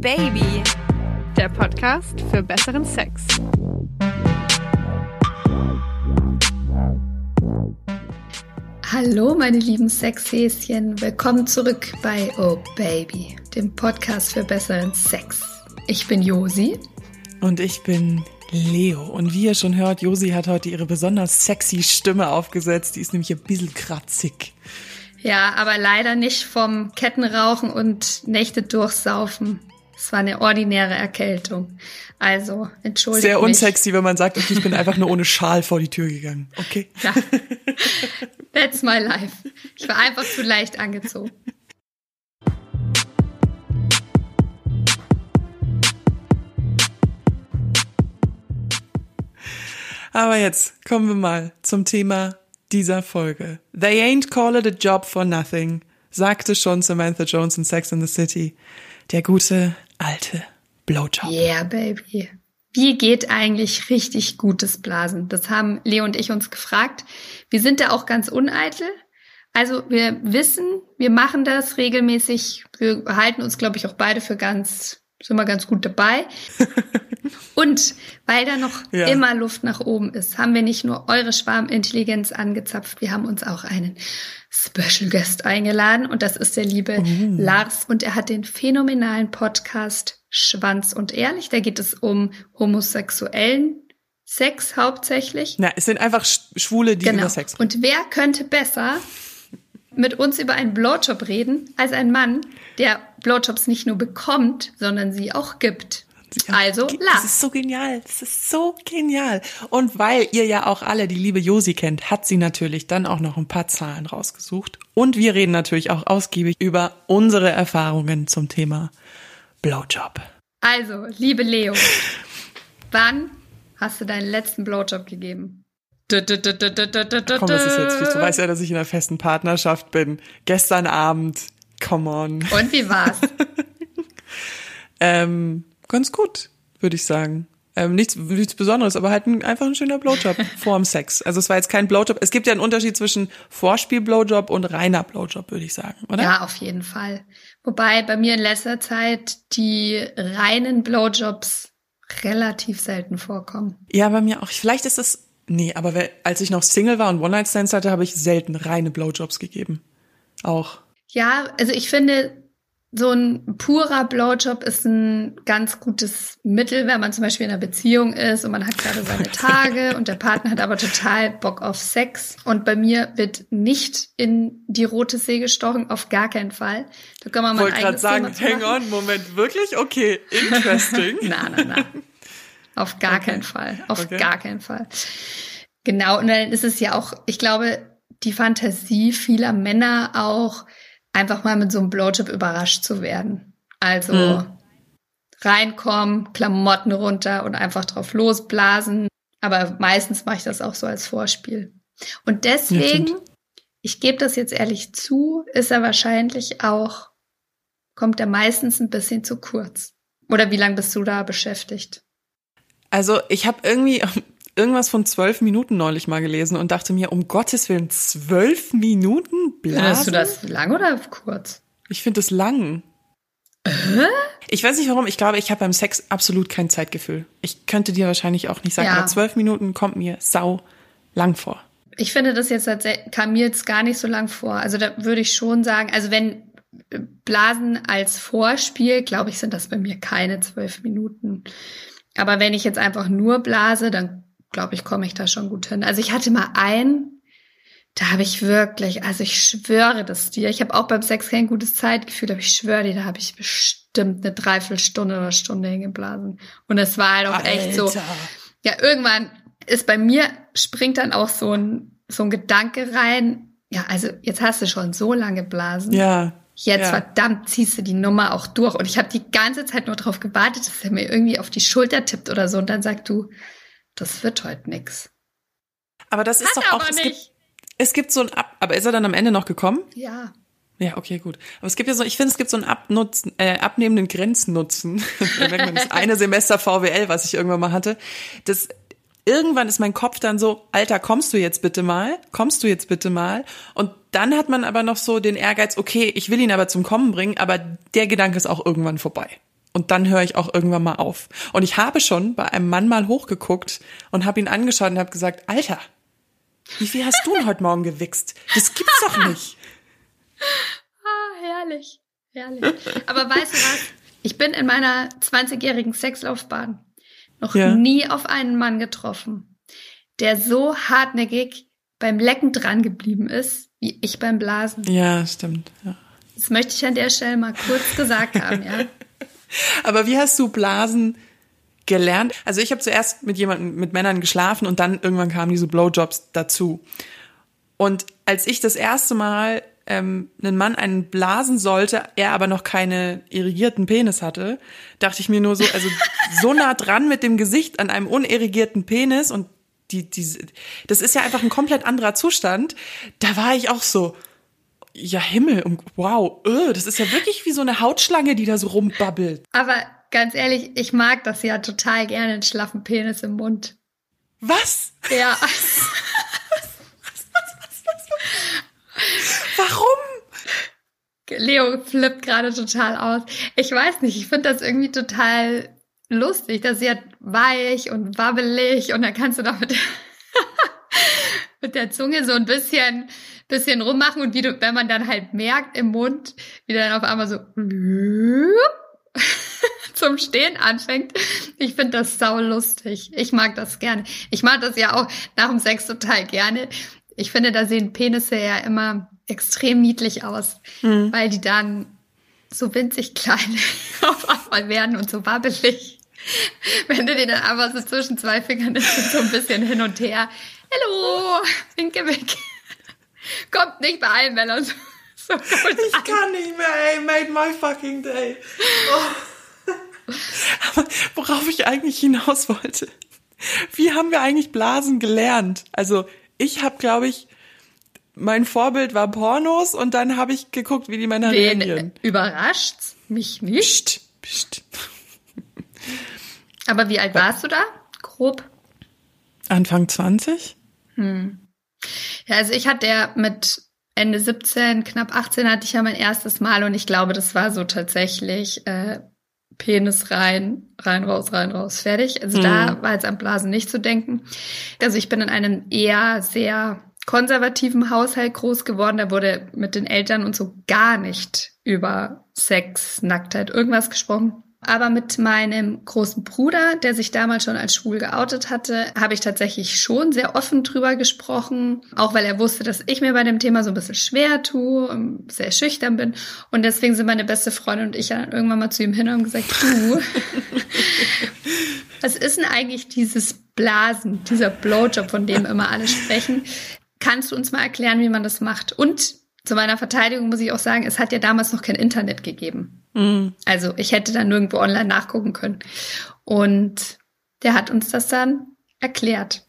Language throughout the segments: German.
Baby, der Podcast für besseren Sex. Hallo, meine lieben Sexhäschen. Willkommen zurück bei Oh Baby, dem Podcast für besseren Sex. Ich bin Josi. Und ich bin Leo. Und wie ihr schon hört, Josi hat heute ihre besonders sexy Stimme aufgesetzt. Die ist nämlich ein bisschen kratzig. Ja, aber leider nicht vom Kettenrauchen und Nächte durchsaufen. Es war eine ordinäre Erkältung. Also, entschuldigt Sehr mich. unsexy, wenn man sagt, okay, ich bin einfach nur ohne Schal vor die Tür gegangen. Okay. Ja. That's my life. Ich war einfach zu leicht angezogen. Aber jetzt kommen wir mal zum Thema dieser Folge. They ain't call it a job for nothing, sagte schon Samantha Jones in Sex in the City. Der gute alte Blowjob. Yeah, baby. Wie geht eigentlich richtig gutes Blasen? Das haben Leo und ich uns gefragt. Wir sind da auch ganz uneitel. Also wir wissen, wir machen das regelmäßig. Wir halten uns, glaube ich, auch beide für ganz, sind wir ganz gut dabei. Und weil da noch Ja. immer Luft nach oben ist, haben wir nicht nur eure Schwarmintelligenz angezapft, wir haben uns auch einen Special Guest eingeladen und das ist der liebe Lars und er hat den phänomenalen Podcast Schwanz und Ehrlich. Da geht es um homosexuellen Sex hauptsächlich. Na, es sind einfach Sch- Schwule, die Genau. über Sex reden. Und wer könnte besser mit uns über einen Blowjob reden als ein Mann, der Blowjobs nicht nur bekommt, sondern sie auch gibt? Also Das Lars. ist so genial. Das ist so genial. Und weil ihr ja auch alle die liebe Josi kennt, hat sie natürlich dann auch noch ein paar Zahlen rausgesucht. Und wir reden natürlich auch ausgiebig über unsere Erfahrungen zum Thema Blowjob. Also, liebe Leo, wann hast du deinen letzten Blowjob gegeben? Komm, das ist jetzt viel. Du weißt ja, dass ich in einer festen Partnerschaft bin. Gestern Abend. Come on. Und wie war's? Ähm, ganz gut, würde ich sagen. Ähm, nichts, nichts Besonderes, aber halt ein, einfach ein schöner Blowjob vorm Sex. Also es war jetzt kein Blowjob. Es gibt ja einen Unterschied zwischen Vorspiel-Blowjob und reiner Blowjob, würde ich sagen, oder? Ja, auf jeden Fall. Wobei bei mir in letzter Zeit die reinen Blowjobs relativ selten vorkommen. Ja, bei mir auch. Vielleicht ist es, nee, aber als ich noch Single war und One-Night-Stands hatte, habe ich selten reine Blowjobs gegeben. Auch. Ja, also ich finde, so ein purer Blowjob ist ein ganz gutes Mittel, wenn man zum Beispiel in einer Beziehung ist und man hat gerade seine Tage und der Partner hat aber total Bock auf Sex. Und bei mir wird nicht in die rote See gestochen, auf gar keinen Fall. Da können wir mal Wollte gerade sagen, hang on, Moment, wirklich? Okay, interesting. Na, na, na. Auf gar keinen Fall. Auf Okay. gar keinen Fall. Genau, und dann ist es ja auch, ich glaube, die Fantasie vieler Männer auch, einfach mal mit so einem Blowjob überrascht zu werden. Also Hm. reinkommen, Klamotten runter und einfach drauf losblasen. Aber meistens mache ich das auch so als Vorspiel. Und deswegen, stimmt. ich gebe das jetzt ehrlich zu, ist er wahrscheinlich auch, kommt er meistens ein bisschen zu kurz. Oder wie lange bist du da beschäftigt? Also ich habe irgendwie irgendwas von zwölf Minuten neulich mal gelesen und dachte mir, um Gottes Willen, zwölf Minuten blasen? Findest du das lang oder kurz? Ich finde es lang. Ich weiß nicht warum, ich glaube, ich habe beim Sex absolut kein Zeitgefühl. Ich könnte dir wahrscheinlich auch nicht sagen, Ja. aber zwölf Minuten kommt mir sau lang vor. Ich finde das jetzt kam mir jetzt gar nicht so lang vor. Also da würde ich schon sagen, also wenn äh, Blasen als Vorspiel, glaube ich, sind das bei mir keine zwölf Minuten. Aber wenn ich jetzt einfach nur blase, dann glaube ich, komme ich da schon gut hin. Also ich hatte mal einen, da habe ich wirklich, also ich schwöre das dir, ich habe auch beim Sex kein gutes Zeitgefühl, aber ich schwöre dir, da habe ich bestimmt eine Dreiviertelstunde oder Stunde hingeblasen. Und es war halt auch echt so, Alter. ja, irgendwann ist bei mir, springt dann auch so ein, so ein Gedanke rein. Ja, also jetzt hast du schon so lange geblasen. Ja. Jetzt ja. verdammt ziehst du die Nummer auch durch. Und ich habe die ganze Zeit nur darauf gewartet, dass er mir irgendwie auf die Schulter tippt oder so. Und dann sagt du, das wird heute nix. Aber das ist Hat doch auch, es gibt, es gibt so ein Ab, aber ist er dann am Ende noch gekommen? Ja. Ja, okay, gut. Aber es gibt ja so, ich finde, es gibt so einen Abnutzen, äh, abnehmenden Grenznutzen. Das eine Semester VWL, was ich irgendwann mal hatte. Das, irgendwann ist mein Kopf dann so, Alter, kommst du jetzt bitte mal? Kommst du jetzt bitte mal? Und dann hat man aber noch so den Ehrgeiz, okay, ich will ihn aber zum Kommen bringen, aber der Gedanke ist auch irgendwann vorbei. Und dann höre ich auch irgendwann mal auf. Und ich habe schon bei einem Mann mal hochgeguckt und habe ihn angeschaut und habe gesagt, Alter, wie viel hast du denn heute Morgen gewichst? Das gibt's doch nicht. Ah, herrlich, herrlich. Aber weißt du was? Ich bin in meiner 20-jährigen Sexlaufbahn noch Ja. nie auf einen Mann getroffen, der so hartnäckig beim Lecken dran geblieben ist, wie ich beim Blasen. Ja, stimmt. Ja. Das möchte ich an der Stelle mal kurz gesagt haben, ja. Aber wie hast du Blasen gelernt? Also ich habe zuerst mit jemandem, mit Männern geschlafen und dann irgendwann kamen diese Blowjobs dazu. Und als ich das erste Mal ähm, einen Mann einen blasen sollte, er aber noch keine irrigierten Penis hatte, dachte ich mir nur so, also so nah dran mit dem Gesicht an einem unerigierten Penis und die, diese, das ist ja einfach ein komplett anderer Zustand. Da war ich auch so, ja Himmel, wow, öh, das ist ja wirklich wie so eine Hautschlange, die da so rumbabbelt. Aber ganz ehrlich, ich mag das ja total gerne, einen schlaffen Penis im Mund. Was? Ja. Warum? Leo flippt gerade total aus. Ich weiß nicht, ich finde das irgendwie total lustig. Das ist ja weich und wabbelig und dann kannst du da mit, mit der Zunge so ein bisschen, bisschen rummachen und wie du, wenn man dann halt merkt im Mund, wie dann auf einmal so zum Stehen anfängt. Ich finde das sau lustig. Ich mag das gerne. Ich mag das ja auch nach dem Sex total gerne. Ich finde, da sehen Penisse ja immer extrem niedlich aus, weil die dann so winzig klein auf einmal werden und so wabbelig. Wenn du den dann einfach so zwischen zwei Fingern und so ein bisschen hin und her. Hallo, winke weg. Kommt nicht bei allen Männern so, so gut Ich an. kann nicht mehr, ey, made my fucking day. Oh. Aber worauf ich eigentlich hinaus wollte, wie haben wir eigentlich Blasen gelernt? Also ich habe, glaube ich, mein Vorbild war Pornos und dann habe ich geguckt, wie die Männer Wen reagieren. überrascht's? Mich nicht. Psst, psst. Aber wie alt warst du da? Grob. Anfang 20? Ja, also ich hatte ja mit Ende 17, knapp 18 hatte ich ja mein erstes Mal und ich glaube, das war so tatsächlich äh, Penis rein, rein, raus, rein, raus, fertig. Also da war jetzt am Blasen nicht zu denken. Also ich bin in einem eher sehr konservativen Haushalt groß geworden. Da wurde mit den Eltern und so gar nicht über Sex, Nacktheit, irgendwas gesprochen. Aber mit meinem großen Bruder, der sich damals schon als schwul geoutet hatte, habe ich tatsächlich schon sehr offen drüber gesprochen. Auch weil er wusste, dass ich mir bei dem Thema so ein bisschen schwer tue, und sehr schüchtern bin. Und deswegen sind meine beste Freundin und ich dann irgendwann mal zu ihm hin und haben gesagt, du, was ist denn eigentlich dieses Blasen, dieser Blowjob, von dem immer alle sprechen? Kannst du uns mal erklären, wie man das macht? Und zu meiner Verteidigung muss ich auch sagen, es hat ja damals noch kein Internet gegeben. Also ich hätte dann nirgendwo online nachgucken können. Und der hat uns das dann erklärt.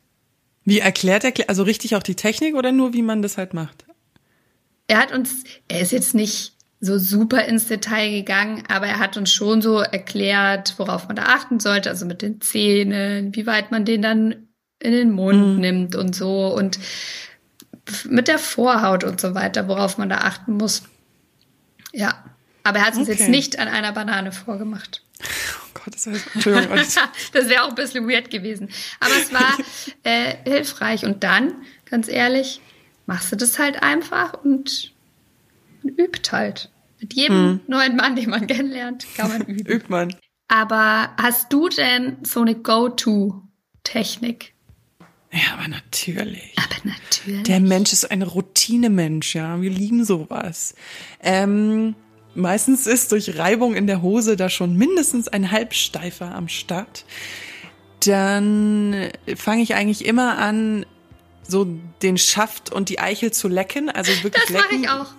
Wie erklärt er, also richtig auch die Technik oder nur, wie man das halt macht? Er hat uns, er ist jetzt nicht so super ins Detail gegangen, aber er hat uns schon so erklärt, worauf man da achten sollte, also mit den Zähnen, wie weit man den dann in den Mund nimmt und so und mit der Vorhaut und so weiter, worauf man da achten muss. Ja, aber er hat es uns Okay. jetzt nicht an einer Banane vorgemacht. Oh Gott, das heißt, das wäre auch ein bisschen weird gewesen. Aber es war äh, hilfreich. Und dann, ganz ehrlich, machst du das halt einfach und, und übt halt. Mit jedem neuen Mann, den man kennenlernt, kann man üben. Übt man. Aber hast du denn so eine Go-To-Technik? Ja, aber natürlich. Aber natürlich. Der Mensch ist ein Routinemensch, ja. Wir lieben sowas. Ähm, meistens ist durch Reibung in der Hose da schon mindestens ein Halbsteifer am Start. Dann fange ich eigentlich immer an, so den Schaft und die Eichel zu lecken. Also wirklich das mache lecken. ich auch.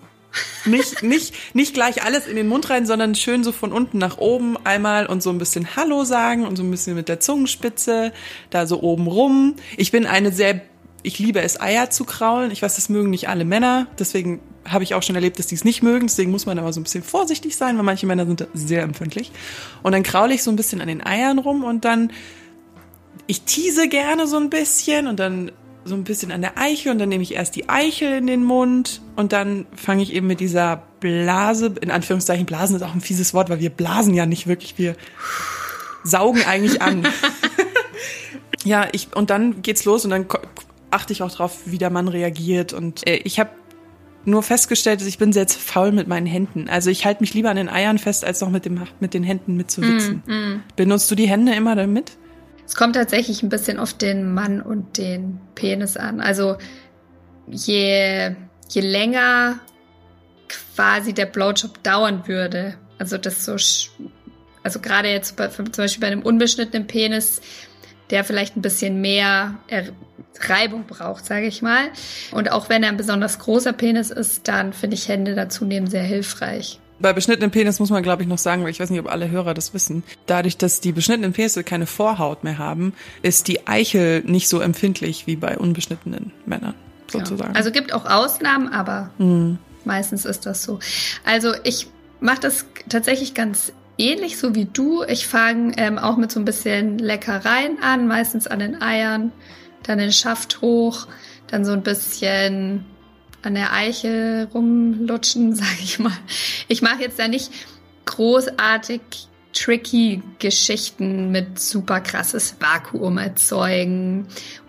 Nicht, nicht, nicht gleich alles in den Mund rein, sondern schön so von unten nach oben einmal und so ein bisschen Hallo sagen und so ein bisschen mit der Zungenspitze da so oben rum. Ich bin eine sehr, ich liebe es, Eier zu kraulen. Ich weiß, das mögen nicht alle Männer. Deswegen habe ich auch schon erlebt, dass die es nicht mögen. Deswegen muss man aber so ein bisschen vorsichtig sein, weil manche Männer sind sehr empfindlich. Und dann kraule ich so ein bisschen an den Eiern rum und dann, ich tease gerne so ein bisschen und dann so ein bisschen an der Eichel und dann nehme ich erst die Eichel in den Mund und dann fange ich eben mit dieser Blase, in Anführungszeichen, Blasen ist auch ein fieses Wort, weil wir blasen ja nicht wirklich, wir saugen eigentlich an. ja, ich, und dann geht's los und dann achte ich auch drauf, wie der Mann reagiert und äh, ich habe nur festgestellt, dass ich bin sehr faul mit meinen Händen. Also ich halte mich lieber an den Eiern fest, als noch mit, dem, mit den Händen mitzuwichsen. Mm, mm. Benutzt du die Hände immer damit? Es kommt tatsächlich ein bisschen auf den Mann und den Penis an. Also je, je länger quasi der Blowjob dauern würde, also das so, also gerade jetzt bei, zum Beispiel bei einem unbeschnittenen Penis, der vielleicht ein bisschen mehr Reibung braucht, sage ich mal. Und auch wenn er ein besonders großer Penis ist, dann finde ich Hände dazu nehmen sehr hilfreich. Bei beschnittenen Penis muss man, glaube ich, noch sagen, weil ich weiß nicht, ob alle Hörer das wissen. Dadurch, dass die beschnittenen Penisse keine Vorhaut mehr haben, ist die Eichel nicht so empfindlich wie bei unbeschnittenen Männern, sozusagen. Ja. Also gibt auch Ausnahmen, aber mhm. meistens ist das so. Also ich mache das tatsächlich ganz ähnlich so wie du. Ich fange ähm, auch mit so ein bisschen Leckereien an, meistens an den Eiern dann den Schaft hoch, dann so ein bisschen an der Eiche rumlutschen, sag ich mal. Ich mache jetzt da nicht großartig tricky Geschichten mit super krasses Vakuum erzeugen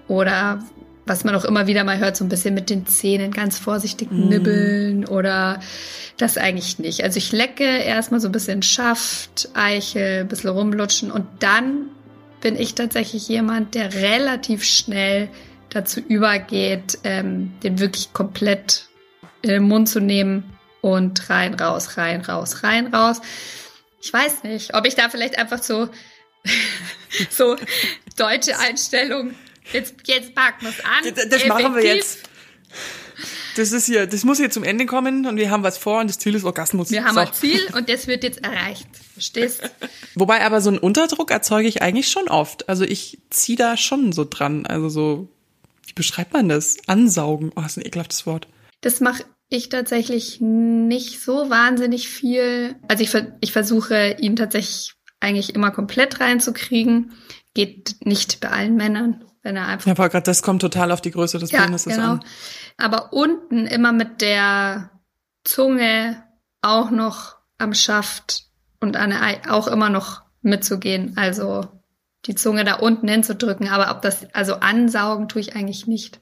oder was man auch immer wieder mal hört, so ein bisschen mit den Zähnen ganz vorsichtig mm. nibbeln oder das eigentlich nicht. Also ich lecke erstmal so ein bisschen Schaft, Eichel, ein bisschen rumlutschen und dann bin ich tatsächlich jemand, der relativ schnell dazu übergeht, ähm, den wirklich komplett in den Mund zu nehmen und rein, raus, rein, raus, rein, raus. Ich weiß nicht, ob ich da vielleicht einfach so, so deutsche Einstellung, jetzt, jetzt packen wir es an. Das, das machen wir jetzt. Das ist hier, das muss hier zum Ende kommen und wir haben was vor und das Ziel ist Orgasmus. Wir haben so. ein Ziel und das wird jetzt erreicht. Verstehst? Wobei aber so einen Unterdruck erzeuge ich eigentlich schon oft. Also ich ziehe da schon so dran. Also so, wie beschreibt man das? Ansaugen. Oh, das ist ein ekelhaftes Wort. Das mache ich tatsächlich nicht so wahnsinnig viel. Also ich, ich versuche ihn tatsächlich eigentlich immer komplett reinzukriegen. Geht nicht bei allen Männern, wenn er einfach. Ja, aber gerade das kommt total auf die Größe des ja, Penises genau. an. Aber unten immer mit der Zunge auch noch am Schaft und an der, auch immer noch mitzugehen. Also die Zunge da unten hinzudrücken. Aber ob das, also ansaugen tue ich eigentlich nicht.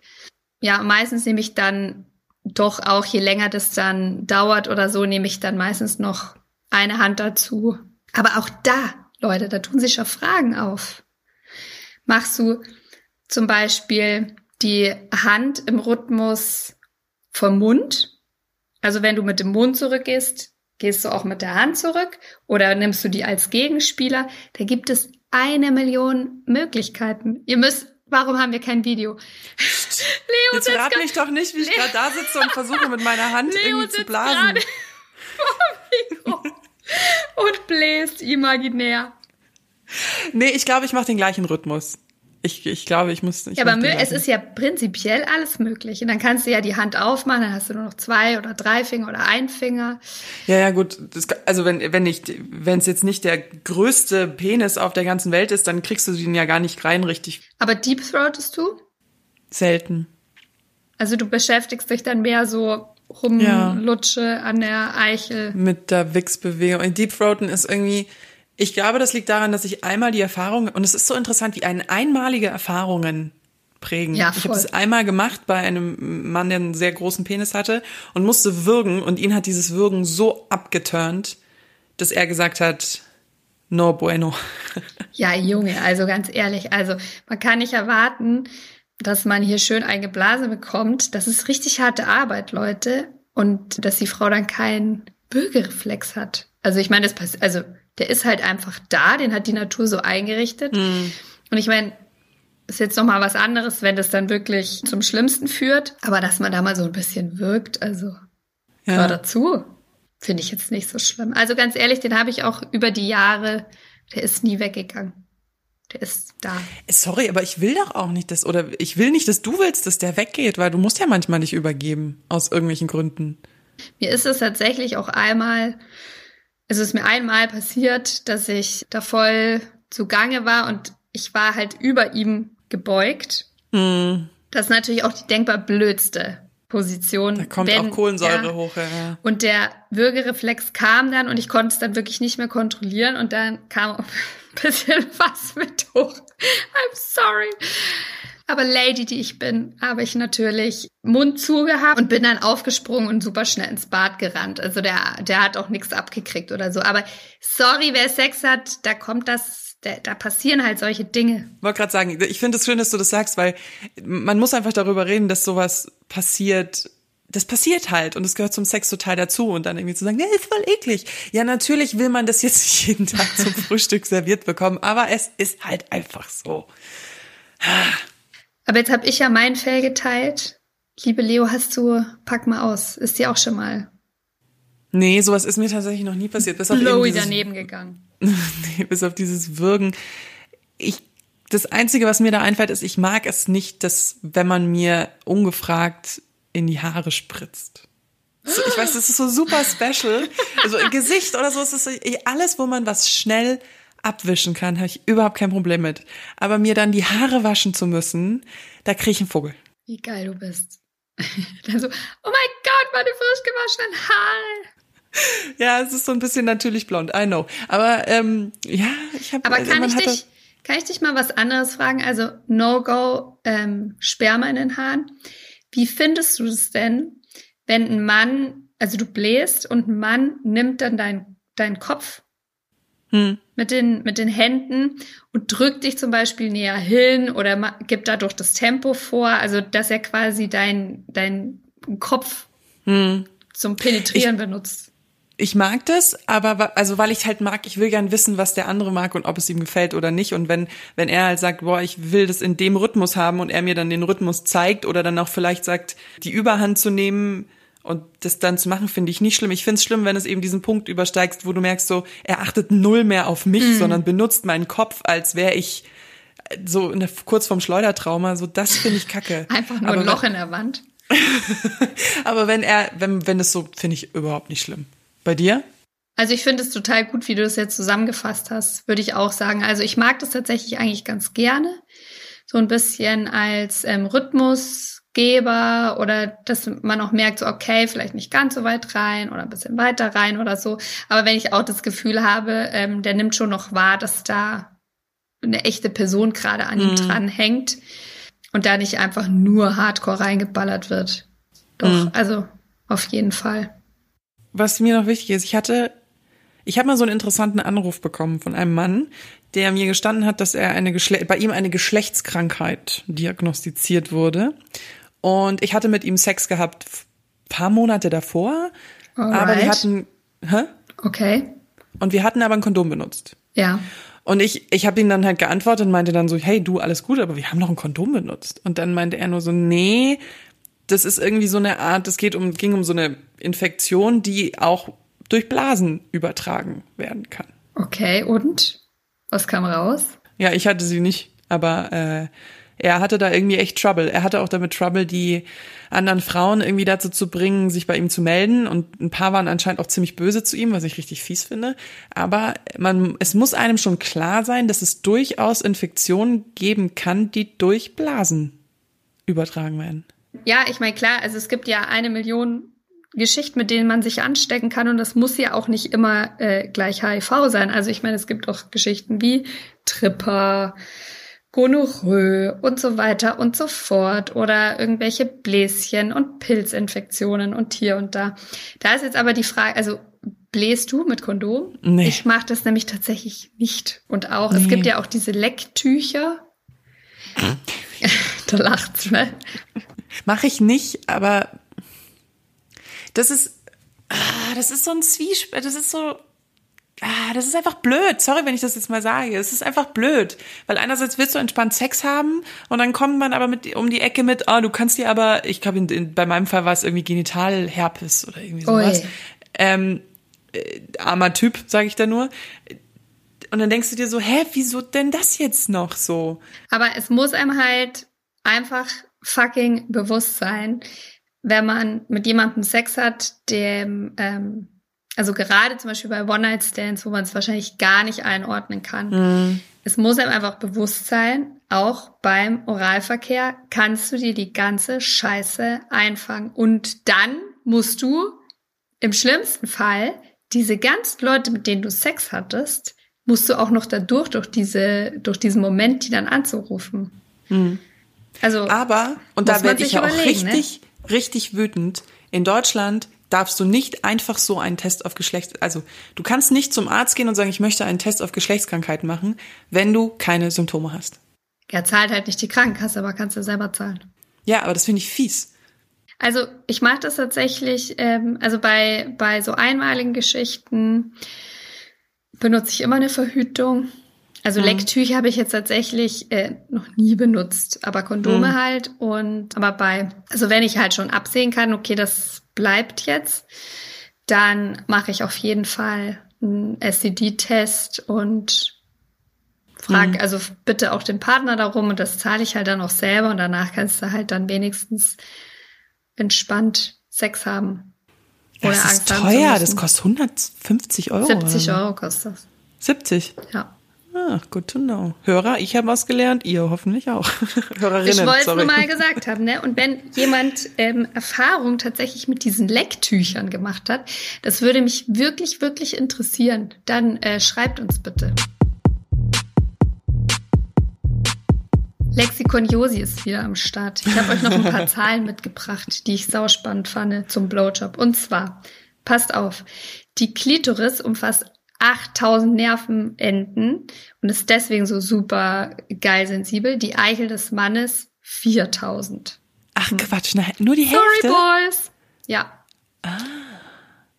Ja, meistens nehme ich dann doch auch, je länger das dann dauert oder so, nehme ich dann meistens noch eine Hand dazu. Aber auch da, Leute, da tun sich schon Fragen auf. Machst du zum Beispiel die Hand im Rhythmus vom Mund. Also wenn du mit dem Mund zurückgehst, gehst du auch mit der Hand zurück oder nimmst du die als Gegenspieler. Da gibt es eine Million Möglichkeiten. Ihr müsst, warum haben wir kein Video? Leo Jetzt rat mich doch nicht, wie ich gerade da sitze und versuche mit meiner Hand Leo irgendwie zu blasen. und bläst imaginär. Nee, ich glaube, ich mache den gleichen Rhythmus. Ich, ich glaube, ich muss. Ich ja, aber es ist ja prinzipiell alles möglich. Und dann kannst du ja die Hand aufmachen, dann hast du nur noch zwei oder drei Finger oder ein Finger. Ja, ja, gut. Das, also wenn, wenn nicht, wenn es jetzt nicht der größte Penis auf der ganzen Welt ist, dann kriegst du den ja gar nicht rein richtig. Aber Deep Throatest du? Selten. Also du beschäftigst dich dann mehr so rumlutsche ja. an der Eichel. Mit der Wichsbewegung. Deep Throaten ist irgendwie ich glaube, das liegt daran, dass ich einmal die Erfahrung, und es ist so interessant, wie einen einmalige Erfahrungen prägen. Ja, voll. Ich habe es einmal gemacht bei einem Mann, der einen sehr großen Penis hatte und musste würgen und ihn hat dieses Würgen so abgeturnt, dass er gesagt hat, no bueno. Ja, Junge, also ganz ehrlich, also man kann nicht erwarten, dass man hier schön eingeblasen bekommt. Das ist richtig harte Arbeit, Leute. Und dass die Frau dann keinen Bürgerreflex hat. Also ich meine, das passiert, also der ist halt einfach da, den hat die Natur so eingerichtet. Mhm. Und ich meine, ist jetzt noch mal was anderes, wenn das dann wirklich zum Schlimmsten führt. Aber dass man da mal so ein bisschen wirkt, also ja. war dazu, finde ich jetzt nicht so schlimm. Also ganz ehrlich, den habe ich auch über die Jahre, der ist nie weggegangen. Der ist da. Sorry, aber ich will doch auch nicht, dass, oder ich will nicht, dass du willst, dass der weggeht, weil du musst ja manchmal nicht übergeben, aus irgendwelchen Gründen. Mir ist es tatsächlich auch einmal es ist mir einmal passiert, dass ich da voll zugange war und ich war halt über ihm gebeugt. Mhm. Das ist natürlich auch die denkbar blödste Position. Da kommt wenn, auch Kohlensäure ja, hoch. Ja. Und der Würgereflex kam dann und ich konnte es dann wirklich nicht mehr kontrollieren und dann kam auch ein bisschen was mit hoch. I'm sorry. Aber Lady, die ich bin, habe ich natürlich Mund zugehabt und bin dann aufgesprungen und super schnell ins Bad gerannt. Also der, der hat auch nichts abgekriegt oder so. Aber sorry, wer Sex hat, da kommt das, da, da passieren halt solche Dinge. Ich wollte gerade sagen, ich finde es schön, dass du das sagst, weil man muss einfach darüber reden, dass sowas passiert. Das passiert halt und es gehört zum Sex total dazu und dann irgendwie zu sagen, ja, ist voll eklig. Ja, natürlich will man das jetzt nicht jeden Tag zum Frühstück serviert bekommen, aber es ist halt einfach so. Aber jetzt habe ich ja mein Fell geteilt. Liebe Leo, hast du, pack mal aus. Ist dir auch schon mal Nee, sowas ist mir tatsächlich noch nie passiert. Bis auf Blowy dieses, daneben gegangen. nee, bis auf dieses Würgen. Ich, das Einzige, was mir da einfällt, ist, ich mag es nicht, dass, wenn man mir ungefragt in die Haare spritzt. So, ich weiß, das ist so super special. Also im Gesicht oder so, es ist alles, wo man was schnell abwischen kann, habe ich überhaupt kein Problem mit. Aber mir dann die Haare waschen zu müssen, da kriege ich einen Vogel. Wie geil du bist. Dann so, oh mein Gott, meine frisch gewaschenen Haare. Ja, es ist so ein bisschen natürlich blond, I know. Aber ähm, ja, ich habe. Aber kann ich dich, kann ich dich mal was anderes fragen? Also No-Go ähm, Sperma in den Haaren. Wie findest du es denn, wenn ein Mann, also du bläst und ein Mann nimmt dann deinen dein Kopf hm. Mit den, mit den Händen und drückt dich zum Beispiel näher hin oder gibt dadurch das Tempo vor, also dass er quasi dein, dein Kopf Hm. zum Penetrieren benutzt. Ich mag das, aber also weil ich halt mag, ich will gern wissen, was der andere mag und ob es ihm gefällt oder nicht. Und wenn wenn er halt sagt, boah, ich will das in dem Rhythmus haben und er mir dann den Rhythmus zeigt oder dann auch vielleicht sagt, die Überhand zu nehmen und das dann zu machen, finde ich nicht schlimm. Ich finde es schlimm, wenn es eben diesen Punkt übersteigst, wo du merkst, so er achtet null mehr auf mich, Mhm. sondern benutzt meinen Kopf, als wäre ich so in der, kurz vorm Schleudertrauma. So das finde ich kacke. Einfach nur aber ein Loch in der Wand. Aber wenn er, wenn wenn es so, finde ich überhaupt nicht schlimm. Bei dir? Also ich finde es total gut, wie du das jetzt zusammengefasst hast, würde ich auch sagen. Also ich mag das tatsächlich eigentlich ganz gerne. So ein bisschen als ähm, Rhythmusgeber oder dass man auch merkt, so okay, vielleicht nicht ganz so weit rein oder ein bisschen weiter rein oder so. Aber wenn ich auch das Gefühl habe, ähm, der nimmt schon noch wahr, dass da eine echte Person gerade an ihm Mhm. dran hängt und da nicht einfach nur Hardcore reingeballert wird. Doch, Mhm. also auf jeden Fall. Was mir noch wichtig ist, ich hatte, ich habe mal so einen interessanten Anruf bekommen von einem Mann, der mir gestanden hat, dass er eine Geschle bei ihm eine Geschlechtskrankheit diagnostiziert wurde. Und ich hatte mit ihm Sex gehabt paar Monate davor, aber wir Alright. hatten, hä? Okay. Und wir hatten aber ein Kondom benutzt. Ja. Und ich, ich habe ihm dann halt geantwortet und meinte dann so, hey, du, alles gut, aber wir haben noch ein Kondom benutzt. Und dann meinte er nur so, nee, das ist irgendwie so eine Art, es geht um, ging um so eine Infektion, die auch durch Blasen übertragen werden kann. Okay, und? Was kam raus? Ja, ich hatte sie nicht, aber äh, er hatte da irgendwie echt Trouble. Er hatte auch damit Trouble, die anderen Frauen irgendwie dazu zu bringen, sich bei ihm zu melden. Und ein paar waren anscheinend auch ziemlich böse zu ihm, was ich richtig fies finde. Aber man, es muss einem schon klar sein, dass es durchaus Infektionen geben kann, die durch Blasen übertragen werden. Ja, ich meine, klar, also es gibt ja eine Million Geschichten, mit denen man sich anstecken kann und das muss ja auch nicht immer äh, gleich HIV sein. Also ich meine, es gibt auch Geschichten wie Tripper, Gonorrhoe und so weiter und so fort oder irgendwelche Bläschen und Pilzinfektionen und hier und da. Da ist jetzt aber die Frage, also bläst du mit Kondom? Nee. Ich mache das nämlich tatsächlich nicht. Und auch, es Nee. gibt ja auch diese Lecktücher. da lacht's, ne? Mache ich nicht, aber das ist, ah, das ist so ein Zwiespalt, das ist so, ah, das ist einfach blöd. Sorry, wenn ich das jetzt mal sage. Es ist einfach blöd. Weil einerseits willst du entspannt Sex haben und dann kommt man aber mit um die Ecke mit, ah, du kannst dir aber, ich glaube, in, in, bei meinem Fall war es irgendwie Genitalherpes oder irgendwie sowas. Ui. Ähm, äh, armer Typ, sage ich da nur. Und dann denkst du dir so, hä, wieso denn das jetzt noch so? Aber es muss einem halt einfach fucking bewusst sein, wenn man mit jemandem Sex hat, dem, ähm, Also gerade zum Beispiel bei One-Night-Stands, wo man es wahrscheinlich gar nicht einordnen kann. Mhm. Es muss einem einfach bewusst sein, auch beim Oralverkehr kannst du dir die ganze Scheiße einfangen. Und dann musst du im schlimmsten Fall diese ganzen Leute, mit denen du Sex hattest, musst du auch noch dadurch, durch diese, durch diesen Moment, die dann anzurufen. Also, Aber, und da werde ich ja auch ne? richtig, richtig wütend. In Deutschland darfst du nicht einfach so einen Test auf Geschlechts, also du kannst nicht zum Arzt gehen und sagen, ich möchte einen Test auf Geschlechtskrankheiten machen, wenn du keine Symptome hast. er zahlt halt nicht die Krankenkasse, aber kannst du selber zahlen. Ja, aber das finde ich fies. Also ich mache das tatsächlich, ähm, also bei, bei so einmaligen Geschichten benutze ich immer eine Verhütung. Also Mhm. Lecktücher habe ich jetzt tatsächlich äh, noch nie benutzt, aber Kondome Mhm. halt. Und aber bei, also wenn ich halt schon absehen kann, okay, das bleibt jetzt, dann mache ich auf jeden Fall einen STD-Test und frag, Mhm. also bitte auch den Partner darum und das zahle ich halt dann auch selber und danach kannst du halt dann wenigstens entspannt Sex haben. Das ist teuer, das kostet 150 Euro. 70 oder so. Euro kostet das. 70. Ja. Ah, good to know. Hörer, ich habe was gelernt, ihr hoffentlich auch. Hörerinnen, Ich wollte es nur mal gesagt haben, ne? Und wenn jemand ähm, Erfahrung tatsächlich mit diesen Lecktüchern gemacht hat, das würde mich wirklich, wirklich interessieren. Dann äh, schreibt uns bitte. Lexikon Josi ist wieder am Start. Ich habe euch noch ein paar Zahlen mitgebracht, die ich sauspannend fand zum Blowjob. Und zwar, passt auf, die Klitoris umfasst 8000 Nervenenden und ist deswegen so super geil sensibel. Die Eichel des Mannes 4000. Ach Quatsch, na, nur die Sorry, Hälfte. Boys. Ja.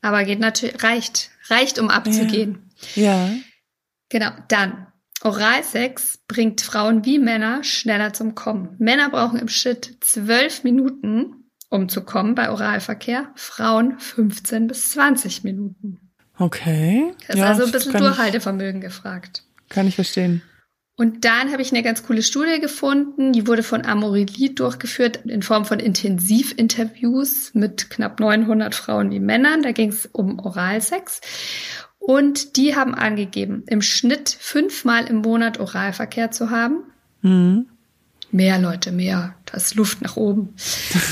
Aber geht natürlich, reicht, reicht, um abzugehen. Ja. Genau, dann. Oralsex bringt Frauen wie Männer schneller zum Kommen. Männer brauchen im Schnitt zwölf Minuten, um zu kommen bei Oralverkehr. Frauen 15 bis 20 Minuten. Okay. Das ist ja, also ein bisschen Durchhaltevermögen gefragt. Kann ich verstehen. Und dann habe ich eine ganz coole Studie gefunden, die wurde von Amorelie durchgeführt in Form von Intensivinterviews mit knapp 900 Frauen wie Männern. Da ging es um Oralsex. Und die haben angegeben, im Schnitt fünfmal im Monat Oralverkehr zu haben. Mhm. Mehr Leute, mehr. Da ist Luft nach oben.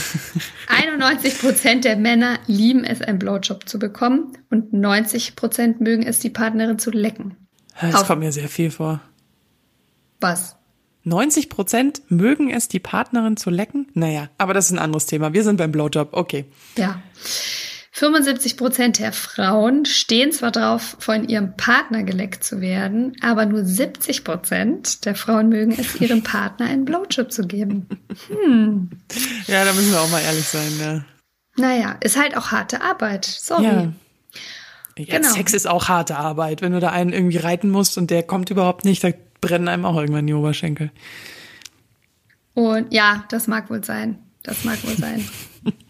91 Prozent der Männer lieben es, einen Blowjob zu bekommen und 90 Prozent mögen es, die Partnerin zu lecken. Das Auf- kommt mir sehr viel vor. Was? 90 Prozent mögen es, die Partnerin zu lecken? Naja, aber das ist ein anderes Thema. Wir sind beim Blowjob. Okay. Ja. 75 Prozent der Frauen stehen zwar drauf, von ihrem Partner geleckt zu werden, aber nur 70 Prozent der Frauen mögen es, ihrem Partner einen Blowjob zu geben. Ja, da müssen wir auch mal ehrlich sein. Ja. Naja, ist halt auch harte Arbeit. Sorry. Ja. Ja, Genau. Sex ist auch harte Arbeit. Wenn du da einen irgendwie reiten musst und der kommt überhaupt nicht, da brennen einem auch irgendwann die Oberschenkel. Und ja, das mag wohl sein. Das mag wohl sein.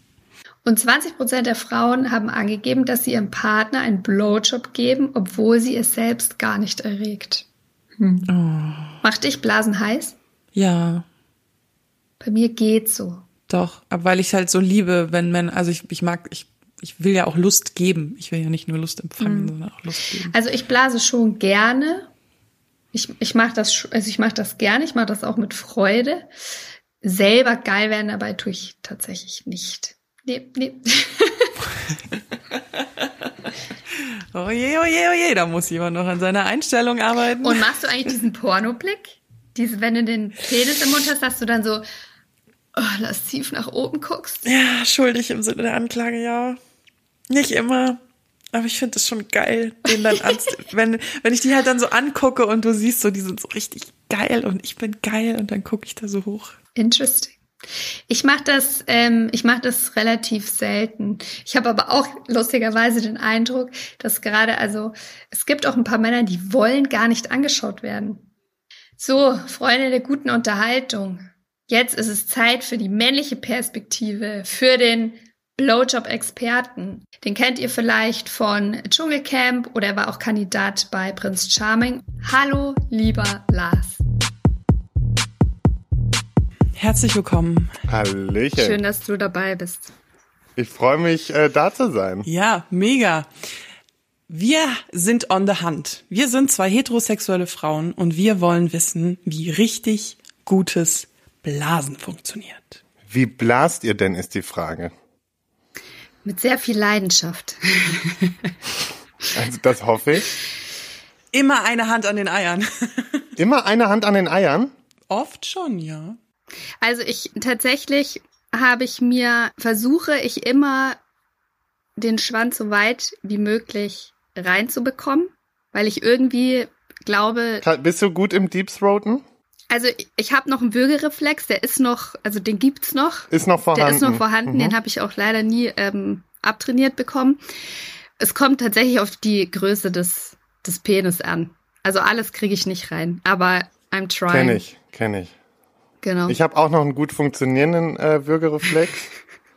Und 20 Prozent der Frauen haben angegeben, dass sie ihrem Partner einen Blowjob geben, obwohl sie es selbst gar nicht erregt. Hm. Macht dich Blasen heiß? Ja, Bei mir geht's so. doch. Aber weil ich halt so liebe, wenn man, also ich, ich mag, ich, ich will ja auch Lust geben. Ich will ja nicht nur Lust empfangen, sondern auch Lust geben. Also ich blase schon gerne. Ich, ich mache das, also ich mache das gerne. Ich mache das auch mit Freude. Selber geil werden dabei tue ich tatsächlich nicht. Nee, nee. Oh je, oh je, oh je, da muss jemand noch an seiner Einstellung arbeiten. Und machst du eigentlich diesen Pornoblick? Diese, wenn du den Penis im Mund hast, dass du dann so oh, lasziv nach oben guckst? ja, schuldig im Sinne der Anklage, ja. Nicht immer. Aber ich finde es schon geil, den dann an, wenn, wenn ich die halt dann so angucke und du siehst so, die sind so richtig geil und ich bin geil und dann gucke ich da so hoch. Interesting. Ich mache das, ähm, ich mache das relativ selten. Ich habe aber auch lustigerweise den Eindruck, dass gerade, also es gibt auch ein paar Männer, die wollen gar nicht angeschaut werden. So, Freunde der guten Unterhaltung. Jetzt ist es Zeit für die männliche Perspektive, für den Blowjob-Experten. Den kennt ihr vielleicht von Dschungelcamp oder er war auch Kandidat bei Prinz Charming. Hallo, lieber Lars. Herzlich willkommen. Hallöchen. Schön, dass du dabei bist. Ich freue mich, äh, da zu sein. Ja, mega. Wir sind on the hunt. Wir sind zwei heterosexuelle Frauen und wir wollen wissen, wie richtig gutes Blasen funktioniert. Wie blast ihr denn, ist die Frage. Mit sehr viel Leidenschaft. Also das hoffe ich. Immer eine Hand an den Eiern. Immer eine Hand an den Eiern? Oft schon, ja. Also ich tatsächlich habe ich mir, versuche ich immer den Schwanz so weit wie möglich reinzubekommen, weil ich irgendwie glaube. Bist du gut im Deep Throaten? Also ich habe noch einen Würgereflex, der ist noch, also den gibt's noch. Ist noch vorhanden. Der ist noch vorhanden, mhm. den habe ich auch leider nie ähm, abtrainiert bekommen. Es kommt tatsächlich auf die Größe des, des Penis an. Also alles kriege ich nicht rein, aber I'm trying. Kenn ich, kenn ich. Genau. Ich habe auch noch einen gut funktionierenden äh, Würgereflex,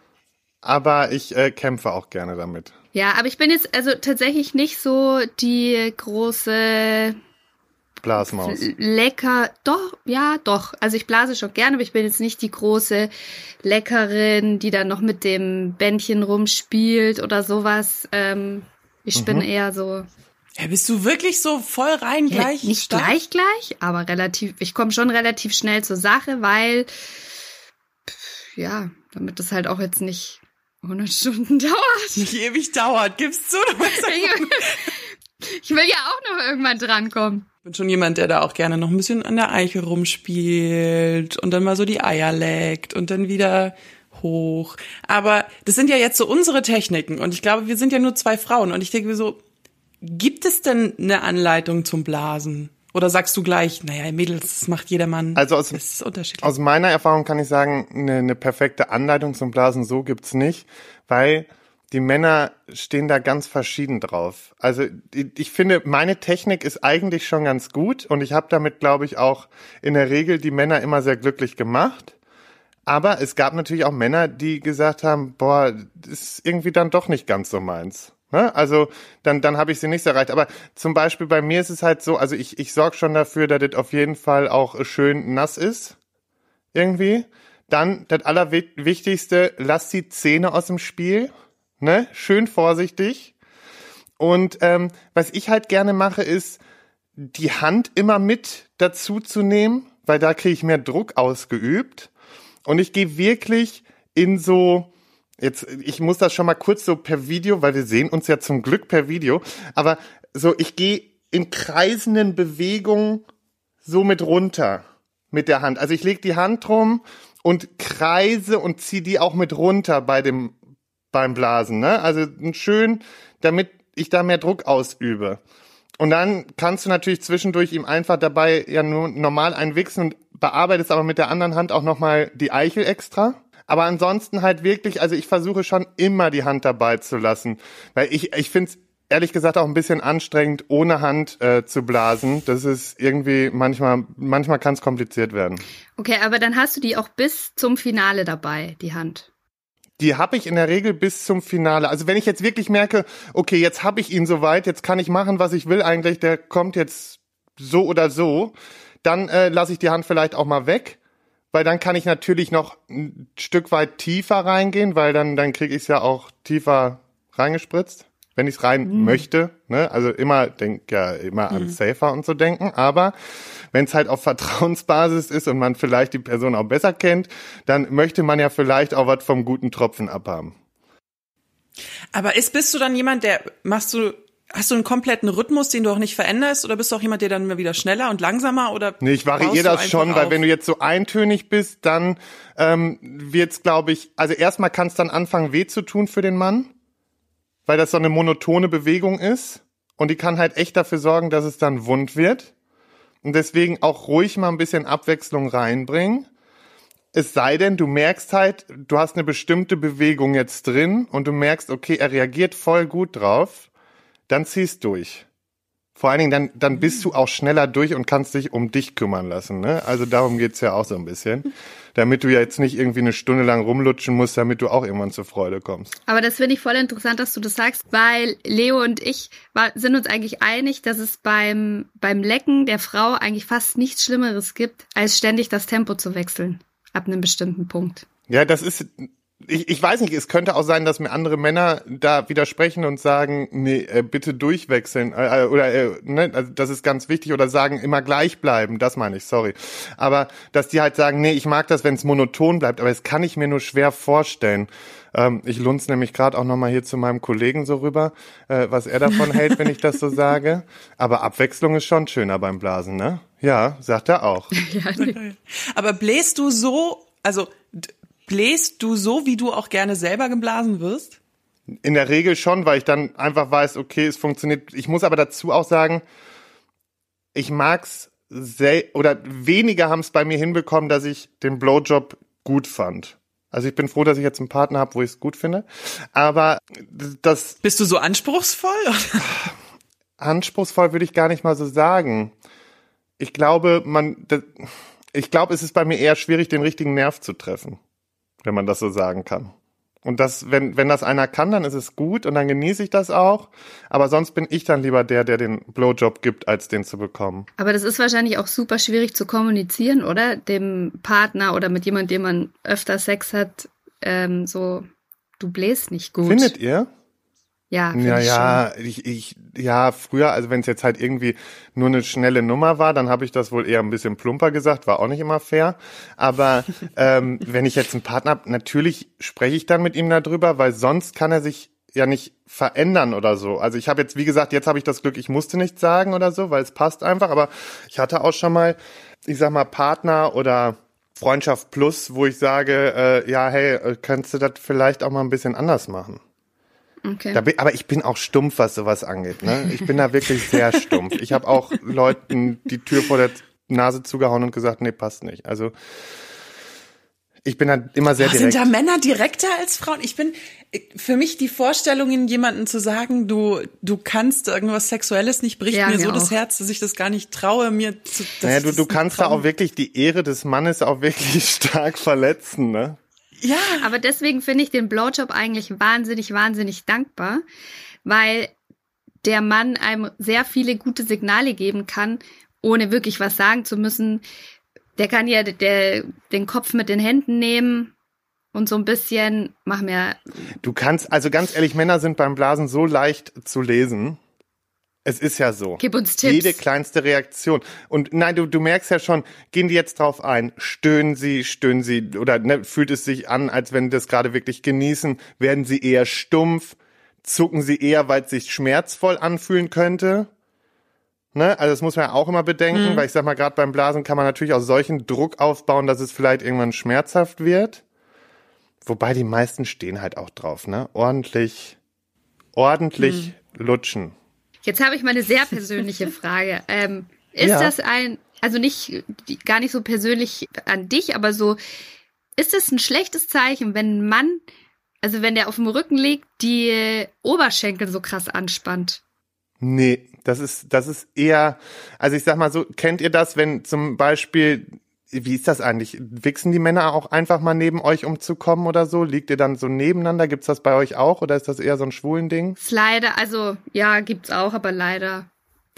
aber ich äh, kämpfe auch gerne damit. Ja, aber ich bin jetzt also tatsächlich nicht so die große Blasmaus. Lecker, doch, ja, doch. Also ich blase schon gerne, aber ich bin jetzt nicht die große Leckerin, die dann noch mit dem Bändchen rumspielt oder sowas. Ähm, ich mhm. bin eher so. Ja, bist du wirklich so voll rein gleich? Ja, nicht stark? gleich gleich, aber relativ, ich komme schon relativ schnell zur Sache, weil, ja, damit das halt auch jetzt nicht 100 Stunden dauert. Nicht ewig dauert, gibst du? du ich will ja auch noch irgendwann drankommen. Ich bin schon jemand, der da auch gerne noch ein bisschen an der Eiche rumspielt und dann mal so die Eier leckt und dann wieder hoch. Aber das sind ja jetzt so unsere Techniken und ich glaube, wir sind ja nur zwei Frauen und ich denke mir so, gibt es denn eine Anleitung zum Blasen? Oder sagst du gleich, naja, Mädels, das macht jeder Mann. Also aus, aus meiner Erfahrung kann ich sagen, eine, eine perfekte Anleitung zum Blasen so gibt's nicht, weil die Männer stehen da ganz verschieden drauf. Also ich finde, meine Technik ist eigentlich schon ganz gut und ich habe damit, glaube ich, auch in der Regel die Männer immer sehr glücklich gemacht. Aber es gab natürlich auch Männer, die gesagt haben, boah, das ist irgendwie dann doch nicht ganz so meins. Ne? Also dann, dann habe ich sie nicht erreicht. Aber zum Beispiel bei mir ist es halt so, also ich, ich sorge schon dafür, dass das auf jeden Fall auch schön nass ist. Irgendwie. Dann das Allerwichtigste, lass die Zähne aus dem Spiel ne? Schön vorsichtig. Und ähm, was ich halt gerne mache, ist, die Hand immer mit dazu zu nehmen, weil da kriege ich mehr Druck ausgeübt. Und ich gehe wirklich in so, jetzt, ich muss das schon mal kurz so per Video, weil wir sehen uns ja zum Glück per Video, aber so, ich gehe in kreisenden Bewegungen so mit runter mit der Hand. Also ich lege die Hand drum und kreise und ziehe die auch mit runter bei dem beim Blasen, ne? Also schön, damit ich da mehr Druck ausübe. Und dann kannst du natürlich zwischendurch ihm einfach dabei ja nur normal einwichsen und bearbeitest aber mit der anderen Hand auch nochmal die Eichel extra. Aber ansonsten halt wirklich, also ich versuche schon immer die Hand dabei zu lassen. Weil ich, ich finde es ehrlich gesagt auch ein bisschen anstrengend, ohne Hand äh, zu blasen. Das ist irgendwie manchmal, manchmal kann es kompliziert werden. Okay, aber dann hast du die auch bis zum Finale dabei, die Hand die habe ich in der Regel bis zum Finale. Also wenn ich jetzt wirklich merke, okay, jetzt habe ich ihn soweit, jetzt kann ich machen, was ich will eigentlich, der kommt jetzt so oder so, dann äh, lasse ich die Hand vielleicht auch mal weg, weil dann kann ich natürlich noch ein Stück weit tiefer reingehen, weil dann dann kriege ich es ja auch tiefer reingespritzt wenn ich es rein mhm. möchte. Ne? Also immer denk ja immer an mhm. Safer und so denken, aber wenn es halt auf Vertrauensbasis ist und man vielleicht die Person auch besser kennt, dann möchte man ja vielleicht auch was vom guten Tropfen abhaben. Aber ist bist du dann jemand, der machst du Hast du einen kompletten Rhythmus, den du auch nicht veränderst, oder bist du auch jemand, der dann immer wieder schneller und langsamer oder? Nee, ich variiere das schon, weil wenn du jetzt so eintönig bist, dann ähm, wird's, glaube ich, also erstmal kann es dann anfangen, weh zu tun für den Mann weil das so eine monotone Bewegung ist und die kann halt echt dafür sorgen, dass es dann wund wird. Und deswegen auch ruhig mal ein bisschen Abwechslung reinbringen. Es sei denn, du merkst halt, du hast eine bestimmte Bewegung jetzt drin und du merkst, okay, er reagiert voll gut drauf, dann ziehst durch. Vor allen Dingen, dann, dann bist du auch schneller durch und kannst dich um dich kümmern lassen. Ne? Also darum geht's ja auch so ein bisschen damit du ja jetzt nicht irgendwie eine Stunde lang rumlutschen musst, damit du auch irgendwann zur Freude kommst. Aber das finde ich voll interessant, dass du das sagst, weil Leo und ich war, sind uns eigentlich einig, dass es beim, beim Lecken der Frau eigentlich fast nichts Schlimmeres gibt, als ständig das Tempo zu wechseln. Ab einem bestimmten Punkt. Ja, das ist ich, ich weiß nicht, es könnte auch sein, dass mir andere Männer da widersprechen und sagen, nee, äh, bitte durchwechseln äh, äh, oder äh, ne, also das ist ganz wichtig oder sagen immer gleich bleiben, das meine ich, sorry. Aber dass die halt sagen, nee, ich mag das, wenn es monoton bleibt, aber das kann ich mir nur schwer vorstellen. Ähm, ich lunz nämlich gerade auch nochmal hier zu meinem Kollegen so rüber, äh, was er davon hält, wenn ich das so sage. Aber Abwechslung ist schon schöner beim Blasen, ne? Ja, sagt er auch. Ja, nee. Aber bläst du so, also bläst du so, wie du auch gerne selber geblasen wirst? In der Regel schon, weil ich dann einfach weiß, okay, es funktioniert. Ich muss aber dazu auch sagen, ich mag's sel oder weniger haben es bei mir hinbekommen, dass ich den Blowjob gut fand. Also ich bin froh, dass ich jetzt einen Partner habe, wo ich es gut finde. Aber das Bist du so anspruchsvoll? anspruchsvoll würde ich gar nicht mal so sagen. Ich glaube, man, das, ich glaube, es ist bei mir eher schwierig, den richtigen Nerv zu treffen, wenn man das so sagen kann. Und das, wenn, wenn das einer kann, dann ist es gut und dann genieße ich das auch. Aber sonst bin ich dann lieber der, der den Blowjob gibt, als den zu bekommen. Aber das ist wahrscheinlich auch super schwierig zu kommunizieren, oder? Dem Partner oder mit jemandem, dem man öfter Sex hat, ähm, so, du bläst nicht gut. Findet ihr? Ja, Ja, ich ja, ich, ich, ja, früher, also wenn es jetzt halt irgendwie nur eine schnelle Nummer war, dann habe ich das wohl eher ein bisschen plumper gesagt, war auch nicht immer fair. Aber ähm, wenn ich jetzt einen Partner hab, natürlich spreche ich dann mit ihm darüber, weil sonst kann er sich ja nicht verändern oder so. Also ich habe jetzt, wie gesagt, jetzt habe ich das Glück, ich musste nichts sagen oder so, weil es passt einfach. Aber ich hatte auch schon mal, ich sag mal, Partner oder Freundschaft plus, wo ich sage, äh, ja, hey, äh, könntest du das vielleicht auch mal ein bisschen anders machen? Okay. Da bin, aber ich bin auch stumpf, was sowas angeht. Ne? Ich bin da wirklich sehr stumpf. Ich habe auch Leuten die Tür vor der Nase zugehauen und gesagt, nee, passt nicht. Also ich bin da immer sehr Ach, sind direkt. da Männer direkter als Frauen? Ich bin für mich die Vorstellungen, jemanden zu sagen, du du kannst irgendwas Sexuelles nicht, bricht Ja, mir mir so das auch. Herz, dass ich das gar nicht traue, mir zu. Naja, du, das du kannst da auch wirklich die Ehre des Mannes auch wirklich stark verletzen, ne? Ja, Aber deswegen finde ich den Blowjob eigentlich wahnsinnig, wahnsinnig dankbar, weil der Mann einem sehr viele gute Signale geben kann, ohne wirklich was sagen zu müssen. Der kann ja der, den Kopf mit den Händen nehmen und so ein bisschen, mach mir, Du kannst, also ganz ehrlich, Männer sind beim Blasen so leicht zu lesen. Es ist ja so. gib uns Tipps. Jede kleinste Reaktion. Und nein, du, du merkst ja schon, gehen die jetzt drauf ein, stöhnen sie, stöhnen sie, oder ne, fühlt es sich an, als wenn die das gerade wirklich genießen, werden sie eher stumpf, zucken sie eher, weil es sich schmerzvoll anfühlen könnte. Ne? Also das muss man ja auch immer bedenken, weil ich sag mal, gerade beim Blasen kann man natürlich auch solchen Druck aufbauen, dass es vielleicht irgendwann schmerzhaft wird. Wobei die meisten stehen halt auch drauf, ne? Ordentlich, ordentlich lutschen. Jetzt habe ich mal eine sehr persönliche Frage. Ähm, ist Ja. das ein, also nicht, gar nicht so persönlich an dich, aber so, ist es ein schlechtes Zeichen, wenn ein Mann, also wenn der auf dem Rücken liegt, die Oberschenkel so krass anspannt? Nee, das ist, das ist eher, also ich sag mal so, kennt ihr das, wenn zum Beispiel, wie ist das eigentlich? Wichsen die Männer auch einfach mal neben euch, um zu kommen oder so? Liegt ihr dann so nebeneinander? Gibt's das bei euch auch oder ist das eher so ein schwulen Ding? Leider, also ja, gibt's auch, aber leider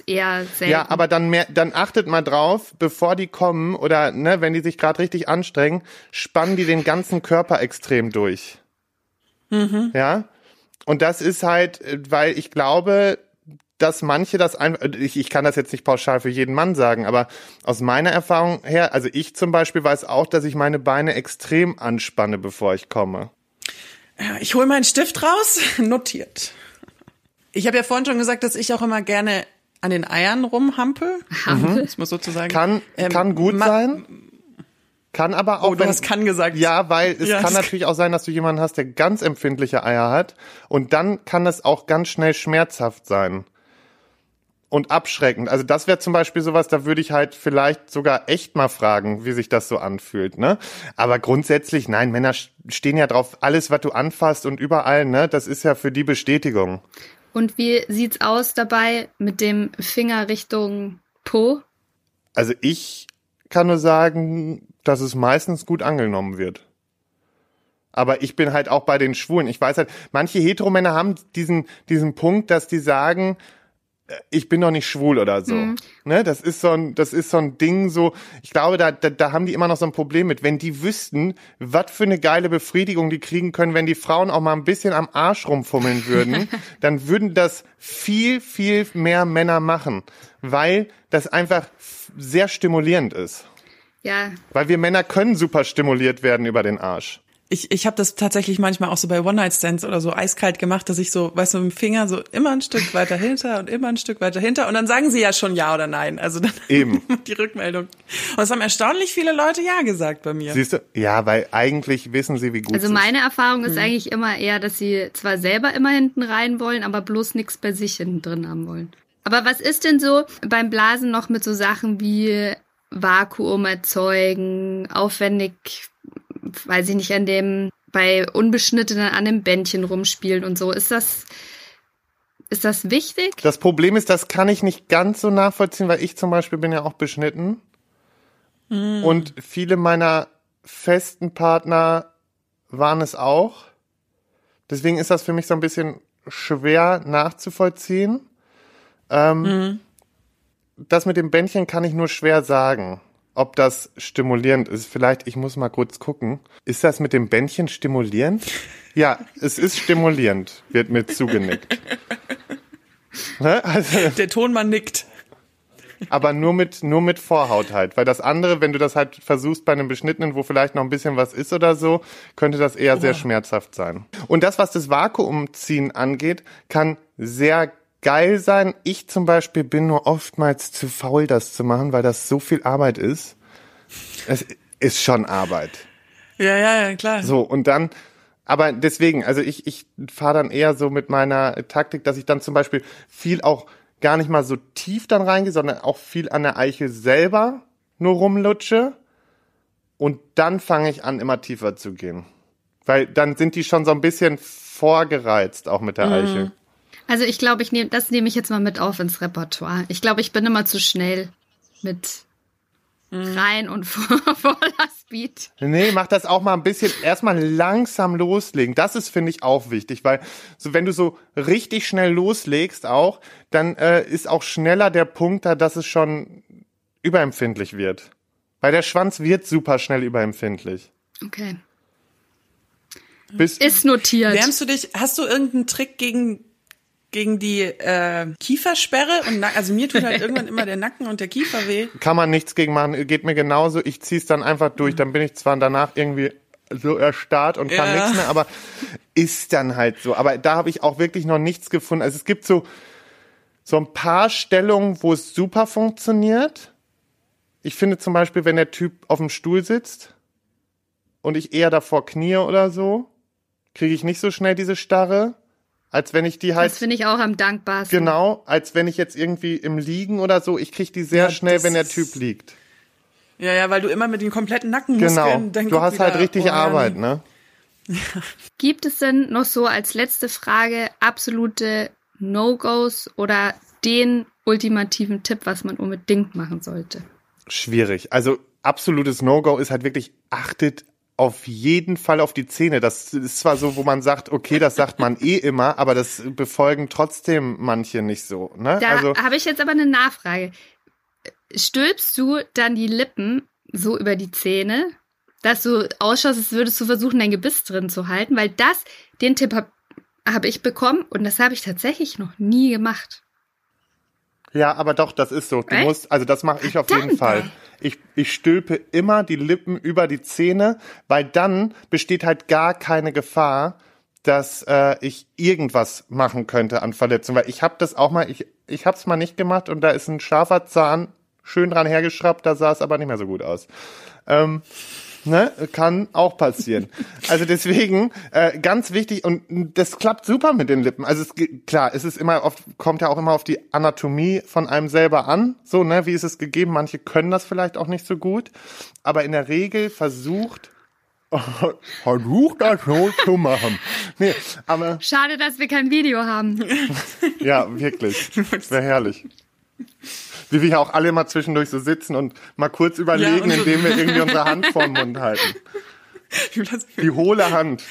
eher selten. Ja, aber dann mehr, dann achtet mal drauf, bevor die kommen oder ne, wenn die sich gerade richtig anstrengen, spannen die den ganzen Körper extrem durch. Ja, und das ist halt, äh, weil ich glaube, dass manche das einfach, ich, ich kann das jetzt nicht pauschal für jeden Mann sagen, aber aus meiner Erfahrung her, also ich zum Beispiel weiß auch, dass ich meine Beine extrem anspanne, bevor ich komme. Ja, ich hole meinen Stift raus, notiert. Ich habe ja vorhin schon gesagt, dass ich auch immer gerne an den Eiern rumhampel. Hampel? Das muss sozusagen. Kann, Ähm, kann gut sein. Kann aber auch, Oh, du wenn, hast kann gesagt. Ja, weil es Ja, kann das- natürlich auch sein, dass du jemanden hast, der ganz empfindliche Eier hat. Und dann kann es auch ganz schnell schmerzhaft sein. Und abschreckend. Also das wäre zum Beispiel sowas, da würde ich halt vielleicht sogar echt mal fragen, wie sich das so anfühlt, ne? Aber grundsätzlich, nein, Männer stehen ja drauf, alles, was du anfasst und überall, ne? Das ist ja für die Bestätigung. Und wie sieht's aus dabei mit dem Finger Richtung Po? Also ich kann nur sagen, dass es meistens gut angenommen wird. Aber ich bin halt auch bei den Schwulen. Ich weiß halt, manche Heteromänner haben diesen, diesen Punkt, dass die sagen, ich bin doch nicht schwul oder so. Mhm. Ne, das ist so ein, das ist so ein Ding so, ich glaube, da, da, da haben die immer noch so ein Problem mit. Wenn die wüssten, was für eine geile Befriedigung die kriegen können, wenn die Frauen auch mal ein bisschen am Arsch rumfummeln würden, dann würden das viel, viel mehr Männer machen, weil das einfach sehr stimulierend ist. Ja, Weil wir Männer können super stimuliert werden über den Arsch. Ich, ich habe das tatsächlich manchmal auch so bei One-Night-Stands oder so eiskalt gemacht, dass ich so, weißt du, mit dem Finger so immer ein Stück weiter hinter und immer ein Stück weiter hinter und dann sagen sie ja schon ja oder nein. Also dann Eben. die Rückmeldung. Und es haben erstaunlich viele Leute ja gesagt bei mir. Siehst du? Ja, weil eigentlich wissen sie, wie gut also meine Erfahrung ist eigentlich immer eher, dass sie zwar selber immer hinten rein wollen, aber bloß nichts bei sich hinten drin haben wollen. Aber was ist denn so beim Blasen noch mit so Sachen wie Vakuum erzeugen, aufwendig, weiß ich nicht, an dem, bei Unbeschnittenen an dem Bändchen rumspielen und so? Ist das, ist das wichtig? Das Problem ist, das kann ich nicht ganz so nachvollziehen, weil ich zum Beispiel bin ja auch beschnitten. Und viele meiner festen Partner waren es auch. Deswegen ist das für mich so ein bisschen schwer nachzuvollziehen. Ähm, Das mit dem Bändchen kann ich nur schwer sagen, ob das stimulierend ist. Vielleicht, ich muss mal kurz gucken. Ist das mit dem Bändchen stimulierend? Ja, es ist stimulierend, wird mir zugenickt. Ne? Also, Der Tonmann nickt. aber nur mit, nur mit Vorhaut halt. Weil das andere, wenn du das halt versuchst bei einem Beschnittenen, wo vielleicht noch ein bisschen was ist oder so, könnte das eher sehr schmerzhaft sein. Und das, was das Vakuumziehen angeht, kann sehr geil sein. Ich zum Beispiel bin nur oftmals zu faul, das zu machen, weil das so viel Arbeit ist. Es ist schon Arbeit. Ja, ja, ja, klar. So, und dann, aber deswegen, also ich, ich fahre dann eher so mit meiner Taktik, dass ich dann zum Beispiel viel auch gar nicht mal so tief dann reingehe, sondern auch viel an der Eichel selber nur rumlutsche. Und dann fange ich an, immer tiefer zu gehen. Weil dann sind die schon so ein bisschen vorgereizt, auch mit der Eichel. Also ich glaube, ich nehme, das nehme ich jetzt mal mit auf ins Repertoire. Ich glaube, ich bin immer zu schnell mit rein und vor, voller Speed. Nee, mach das auch mal ein bisschen erstmal langsam loslegen. Das ist, finde ich, auch wichtig, weil so wenn du so richtig schnell loslegst auch, dann äh, ist auch schneller der Punkt da, dass es schon überempfindlich wird. Weil der Schwanz wird super schnell überempfindlich. Okay. Bis, Ist notiert. Wärmst du dich, hast du irgendeinen Trick gegen, gegen die äh, Kiefersperre? Und Nack- also mir tut halt irgendwann immer der Nacken und der Kiefer weh. kann man nichts gegen machen, geht mir genauso. Ich zieh's dann einfach durch, dann bin ich zwar danach irgendwie so erstarrt und kann Ja. nichts mehr, aber ist dann halt so. Aber da habe ich auch wirklich noch nichts gefunden. Also es gibt so, so ein paar Stellungen, wo es super funktioniert. Ich finde zum Beispiel, wenn der Typ auf dem Stuhl sitzt und ich eher davor knie oder so, kriege ich nicht so schnell diese Starre, als wenn ich die halt das finde ich auch am dankbarsten. Genau, als wenn ich jetzt irgendwie im Liegen oder so, ich krieg die sehr Ja, schnell, wenn der Typ liegt. Ja, ja, weil du immer mit den kompletten Nackenmuskeln Genau. Du hast halt richtig Organ. Arbeit, ne? Gibt es denn noch so als letzte Frage absolute No-Gos oder den ultimativen Tipp, was man unbedingt machen sollte? Schwierig. Also absolutes No-Go ist halt wirklich, achtet auf jeden Fall auf die Zähne. Das ist zwar so, wo man sagt, okay, das sagt man eh immer, aber das befolgen trotzdem manche nicht so. Ne? Da also habe ich jetzt aber eine Nachfrage. Stülpst du dann die Lippen so über die Zähne, dass du ausschaust, als würdest du versuchen, dein Gebiss drin zu halten? Weil das, den Tipp habe hab ich bekommen und das habe ich tatsächlich noch nie gemacht. Ja, aber doch, das ist so. Du Echt? musst, also das mache ich auf jeden Verdammt. Fall. Ich, ich stülpe immer die Lippen über die Zähne, weil dann besteht halt gar keine Gefahr, dass äh, ich irgendwas machen könnte an Verletzung. Weil ich habe das auch mal, ich, ich habe es mal nicht gemacht und da ist ein scharfer Zahn schön dran hergeschraubt, da sah es aber nicht mehr so gut aus. Ähm, Ne? Kann auch passieren. Also deswegen äh, ganz wichtig und das klappt super mit den Lippen. Also es, klar, es ist immer oft kommt ja auch immer auf die Anatomie von einem selber an. So ne, wie ist es gegeben? Manche können das vielleicht auch nicht so gut, aber in der Regel versucht versucht das so zu machen. Nee, aber Schade, dass wir kein Video haben. ja, wirklich. Wäre herrlich. Wie wir ja auch alle mal zwischendurch so sitzen und mal kurz überlegen, so- indem wir irgendwie unsere Hand vor den Mund halten. Die hohle Hand.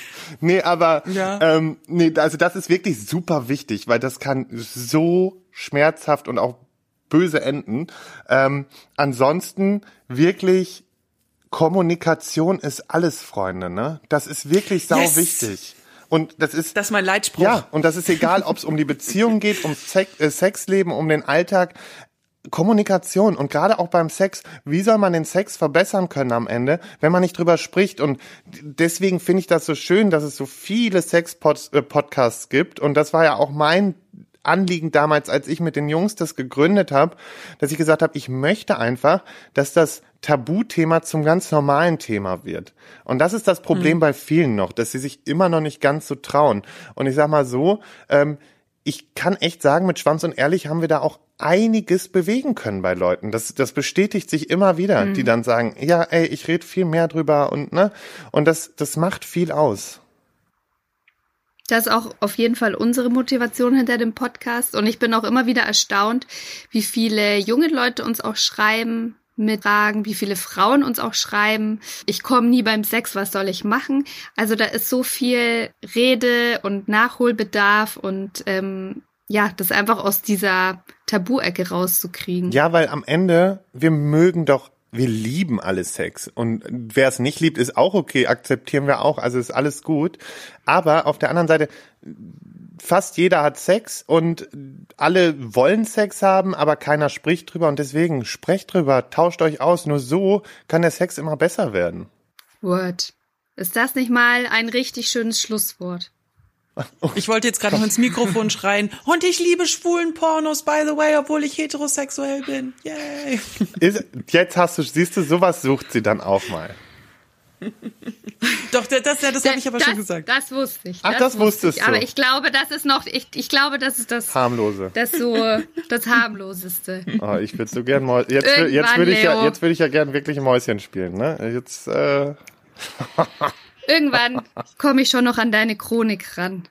Nee, aber Ja. ähm, nee, also das ist wirklich super wichtig, weil das kann so schmerzhaft und auch böse enden. Ähm, ansonsten wirklich Kommunikation ist alles, Freunde, ne? Das ist wirklich sau Yes. wichtig. Und das ist Das ist mein Leitspruch. ja, und das ist egal, ob es um die Beziehung geht, um Sex, äh, Sexleben, um den Alltag. Kommunikation und gerade auch beim Sex, wie soll man den Sex verbessern können am Ende, wenn man nicht drüber spricht? Und deswegen finde ich das so schön, dass es so viele Sex-Podcasts gibt. Und das war ja auch mein Anliegen damals, als ich mit den Jungs das gegründet habe, dass ich gesagt habe, ich möchte einfach, dass das Tabuthema zum ganz normalen Thema wird. Und das ist das Problem bei vielen noch, dass sie sich immer noch nicht ganz so trauen. Und ich sag mal so, ähm, ich kann echt sagen, mit Schwanz und Ehrlich haben wir da auch einiges bewegen können bei Leuten. Das, das bestätigt sich immer wieder, die dann sagen, ja, ey, ich rede viel mehr drüber und ne, und das, das macht viel aus. Das ist auch auf jeden Fall unsere Motivation hinter dem Podcast. Und ich bin auch immer wieder erstaunt, wie viele junge Leute uns auch schreiben mit Fragen, wie viele Frauen uns auch schreiben. Ich komme nie beim Sex, was soll ich machen? Also da ist so viel Rede und Nachholbedarf und ähm, ja, das einfach aus dieser Tabu-Ecke rauszukriegen. Ja, weil am Ende, wir mögen doch, wir lieben alle Sex. Und wer es nicht liebt, ist auch okay, akzeptieren wir auch, also ist alles gut. Aber auf der anderen Seite, fast jeder hat Sex und alle wollen Sex haben, aber keiner spricht drüber und deswegen sprecht drüber, tauscht euch aus. Nur so kann der Sex immer besser werden. Word. Ist das nicht mal ein richtig schönes Schlusswort? Ich wollte jetzt gerade noch ins Mikrofon schreien. Und ich liebe schwulen Pornos, by the way, obwohl ich heterosexuell bin. Yay. Ist, jetzt hast du, siehst du, sowas sucht sie dann auch mal. Doch, das, das, das habe ich aber das, schon gesagt. Das wusste ich. Ach, das wusstest ich. du. Aber ich glaube, das ist noch, ich, ich glaube, das ist das, Harmlose. das so, das harmloseste. Oh, ich würde so gern Mäu jetzt, jetzt würde ich ja, jetzt würde ich ja gern wirklich Mäuschen spielen, ne? Jetzt, äh, Irgendwann komme ich schon noch an deine Chronik ran.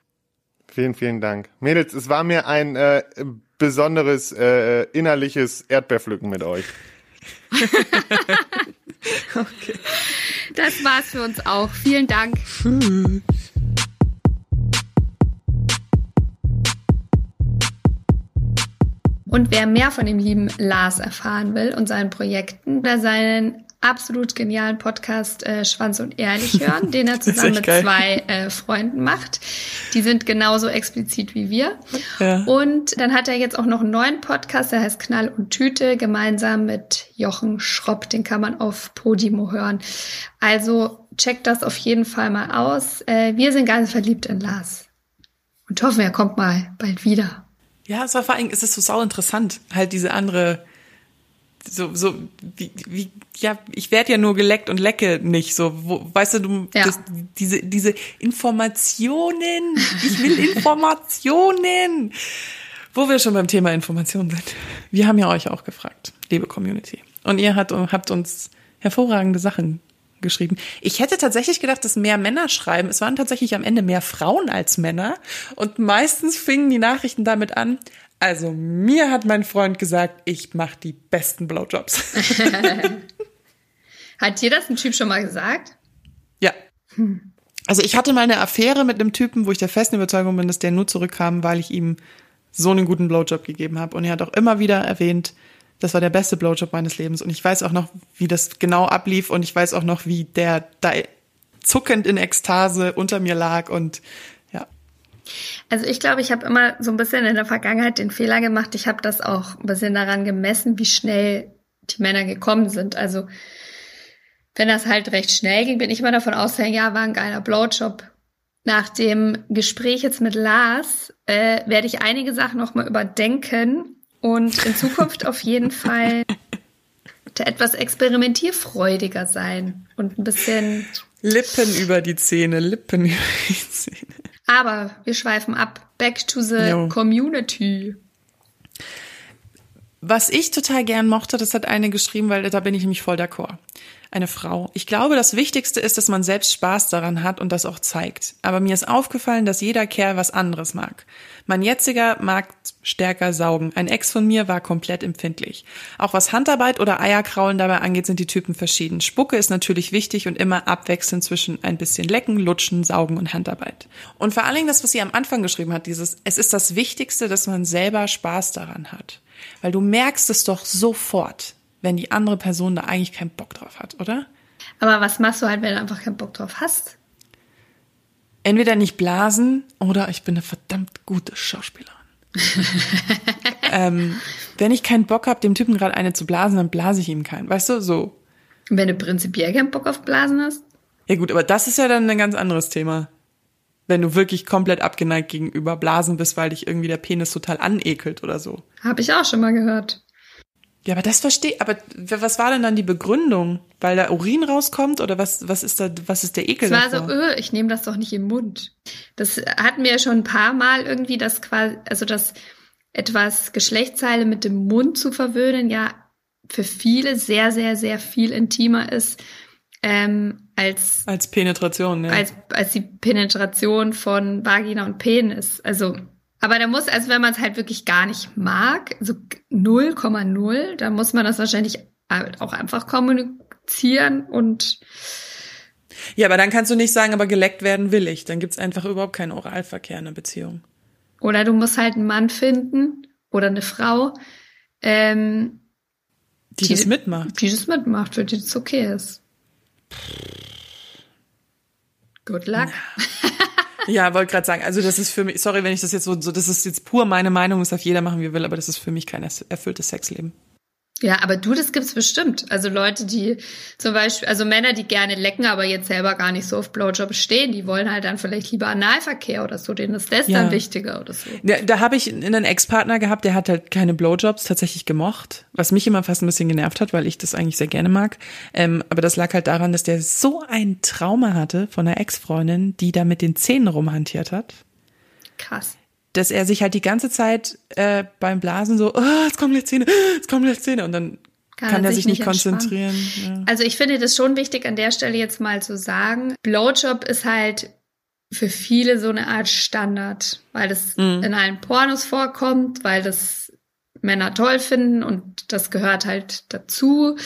vielen, vielen Dank. Mädels, es war mir ein äh, besonderes äh, innerliches Erdbeerpflücken mit euch. Das war's für uns auch. Vielen Dank. Und wer mehr von dem lieben Lars erfahren will und seinen Projekten oder seinen absolut genialen Podcast äh, Schwanz und Ehrlich hören, den er zusammen mit geil. zwei äh, Freunden macht. Die sind genauso explizit wie wir. Ja. Und dann hat er jetzt auch noch einen neuen Podcast, der heißt Knall und Tüte, gemeinsam mit Jochen Schropp. Den kann man auf Podimo hören. Also checkt das auf jeden Fall mal aus. Äh, wir sind ganz verliebt in Lars. Und hoffen, er kommt mal bald wieder. Ja, es war vor allem, es ist so sau interessant, halt diese andere, so, so, wie, wie, ja, ich werde ja nur geleckt und lecke nicht, so, wo, weißt du, du, Ja. das, diese, diese Informationen, ich will Informationen. Wo wir schon beim Thema Informationen sind. Wir haben ja euch auch gefragt, liebe Community. Und ihr habt, habt uns hervorragende Sachen geschrieben. Ich hätte tatsächlich gedacht, dass mehr Männer schreiben. Es waren tatsächlich am Ende mehr Frauen als Männer. Und meistens fingen die Nachrichten damit an. Also mir hat mein Freund gesagt, ich mache die besten Blowjobs. Hat dir das ein Typ schon mal gesagt? ja. Also ich hatte mal eine Affäre mit einem Typen, wo ich der festen Überzeugung bin, dass der nur zurückkam, weil ich ihm so einen guten Blowjob gegeben habe. Und er hat auch immer wieder erwähnt, das war der beste Blowjob meines Lebens. Und ich weiß auch noch, wie das genau ablief. Und ich weiß auch noch, wie der da zuckend in Ekstase unter mir lag. Und Also ich glaube, ich habe immer so ein bisschen in der Vergangenheit den Fehler gemacht. Ich habe das auch ein bisschen daran gemessen, wie schnell die Männer gekommen sind. Also wenn das halt recht schnell ging, bin ich immer davon ausgegangen, ja, war ein geiler Blowjob. Nach dem Gespräch jetzt mit Lars äh, werde ich einige Sachen noch mal überdenken und in Zukunft auf jeden Fall etwas experimentierfreudiger sein und ein bisschen Lippen über die Zähne, Lippen über die Zähne. Aber wir schweifen ab. Back to the Jo. community. Was ich total gern mochte, das hat eine geschrieben, weil da bin ich nämlich voll d'accord. Eine Frau. Ich glaube, das Wichtigste ist, dass man selbst Spaß daran hat und das auch zeigt. Aber mir ist aufgefallen, dass jeder Kerl was anderes mag. Mein jetziger mag stärker saugen. Ein Ex von mir war komplett empfindlich. Auch was Handarbeit oder Eierkraulen dabei angeht, sind die Typen verschieden. Spucke ist natürlich wichtig und immer abwechselnd zwischen ein bisschen lecken, lutschen, saugen und Handarbeit. Und vor allen Dingen das, was sie am Anfang geschrieben hat, dieses, es ist das Wichtigste, dass man selber Spaß daran hat. Weil du merkst es doch sofort, wenn die andere Person da eigentlich keinen Bock drauf hat, oder? Aber was machst du halt, wenn du einfach keinen Bock drauf hast? Entweder nicht blasen oder ich bin eine verdammt gute Schauspielerin. ähm, wenn ich keinen Bock habe, dem Typen gerade eine zu blasen, dann blase ich ihm keinen. Weißt du, so. Wenn du prinzipiell keinen Bock auf Blasen hast? Ja gut, aber das ist ja dann ein ganz anderes Thema. Wenn du wirklich komplett abgeneigt gegenüber Blasen bist, weil dich irgendwie der Penis total anekelt oder so. Habe ich auch schon mal gehört. Ja, aber das verstehe, aber was war denn dann die Begründung? Weil da Urin rauskommt oder was, was ist da, was ist der Ekel Es war davor? so, öh, ich nehme das doch nicht im Mund. Das hatten wir schon ein paar Mal irgendwie, dass quasi, also das etwas Geschlechtsteile mit dem Mund zu verwöhnen, ja für viele sehr, sehr, sehr viel intimer ist ähm, als Als Penetration, ja. als, als die Penetration von Vagina und Penis. Also, aber da muss, also wenn man es halt wirklich gar nicht mag, so 0,0, dann muss man das wahrscheinlich halt auch einfach kommunizieren und ja, aber dann kannst du nicht sagen, aber geleckt werden will ich. Dann gibt's einfach überhaupt keinen Oralverkehr in einer Beziehung. oder du musst halt einen Mann finden oder eine Frau, ähm, Die, Die- das mitmacht. die das mitmacht, für die das okay ist. Good luck. Ja, wollte gerade sagen, also das ist für mich, sorry, wenn ich das jetzt so, so, das ist jetzt pur meine Meinung, das darf jeder machen, wie er will, aber das ist für mich kein erf- erfülltes Sexleben. Ja, aber du, das gibt's bestimmt. Also Leute, die zum Beispiel, also Männer, die gerne lecken, aber jetzt selber gar nicht so auf Blowjob stehen, die wollen halt dann vielleicht lieber Analverkehr oder so, denen ist das Ja. dann wichtiger oder so. Da, da habe ich einen Ex-Partner gehabt, der hat halt keine Blowjobs tatsächlich gemocht, was mich immer fast ein bisschen genervt hat, weil ich das eigentlich sehr gerne mag. Ähm, aber das lag halt daran, dass der so ein Trauma hatte von einer Ex-Freundin, die da mit den Zähnen rumhantiert hat. Krass. Dass er sich halt die ganze Zeit äh, beim Blasen so, oh, jetzt kommen gleich Zähne, jetzt kommen gleich Zähne und dann Kann kann, er sich sich nicht nicht konzentrieren. Ja. Also ich finde das schon wichtig, an der Stelle jetzt mal zu sagen, Blowjob ist halt für viele so eine Art Standard, weil das Mhm. in allen Pornos vorkommt, weil das Männer toll finden und das gehört halt dazu.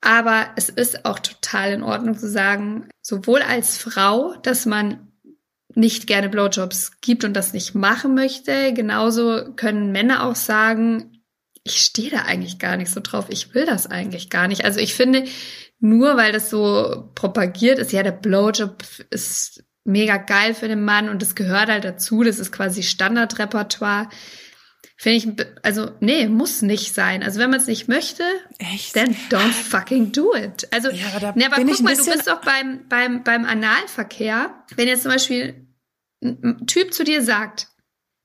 Aber es ist auch total in Ordnung zu sagen, sowohl als Frau, dass man nicht gerne Blowjobs gibt und das nicht machen möchte. Genauso können Männer auch sagen, ich stehe da eigentlich gar nicht so drauf. Ich will das eigentlich gar nicht. Also ich finde, nur weil das so propagiert ist, ja, der Blowjob ist mega geil für den Mann und das gehört halt dazu. Das ist quasi Standardrepertoire. Finde ich, also nee, muss nicht sein. Also wenn man es nicht möchte, Echt? then don't fucking do it. Also, Ja, aber da ne, aber guck mal, du bist doch beim, beim, beim Analverkehr, wenn jetzt zum Beispiel ein Typ zu dir sagt,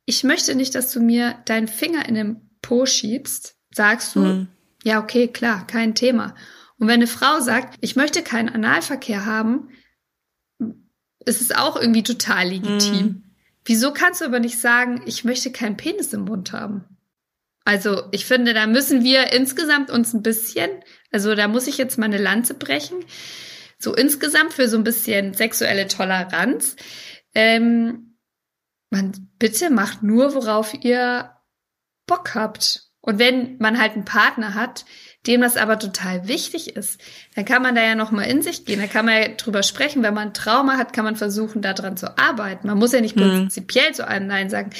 ich möchte nicht, dass du mir deinen Finger in den Po schiebst, sagst du, Hm. ja, okay, klar, kein Thema. Und wenn eine Frau sagt, ich möchte keinen Analverkehr haben, ist es auch irgendwie total legitim. Hm. Wieso kannst du aber nicht sagen, ich möchte keinen Penis im Mund haben? Also, ich finde, da müssen wir insgesamt uns ein bisschen, also da muss ich jetzt mal eine Lanze brechen, so insgesamt für so ein bisschen sexuelle Toleranz. Ähm, man, bitte macht nur, worauf ihr Bock habt. Und wenn man halt einen Partner hat, dem das aber total wichtig ist, dann kann man da ja noch mal in sich gehen. Da kann man ja drüber sprechen. Wenn man ein Trauma hat, kann man versuchen, daran zu arbeiten. Man muss ja nicht Mhm. prinzipiell zu einem Nein sagen.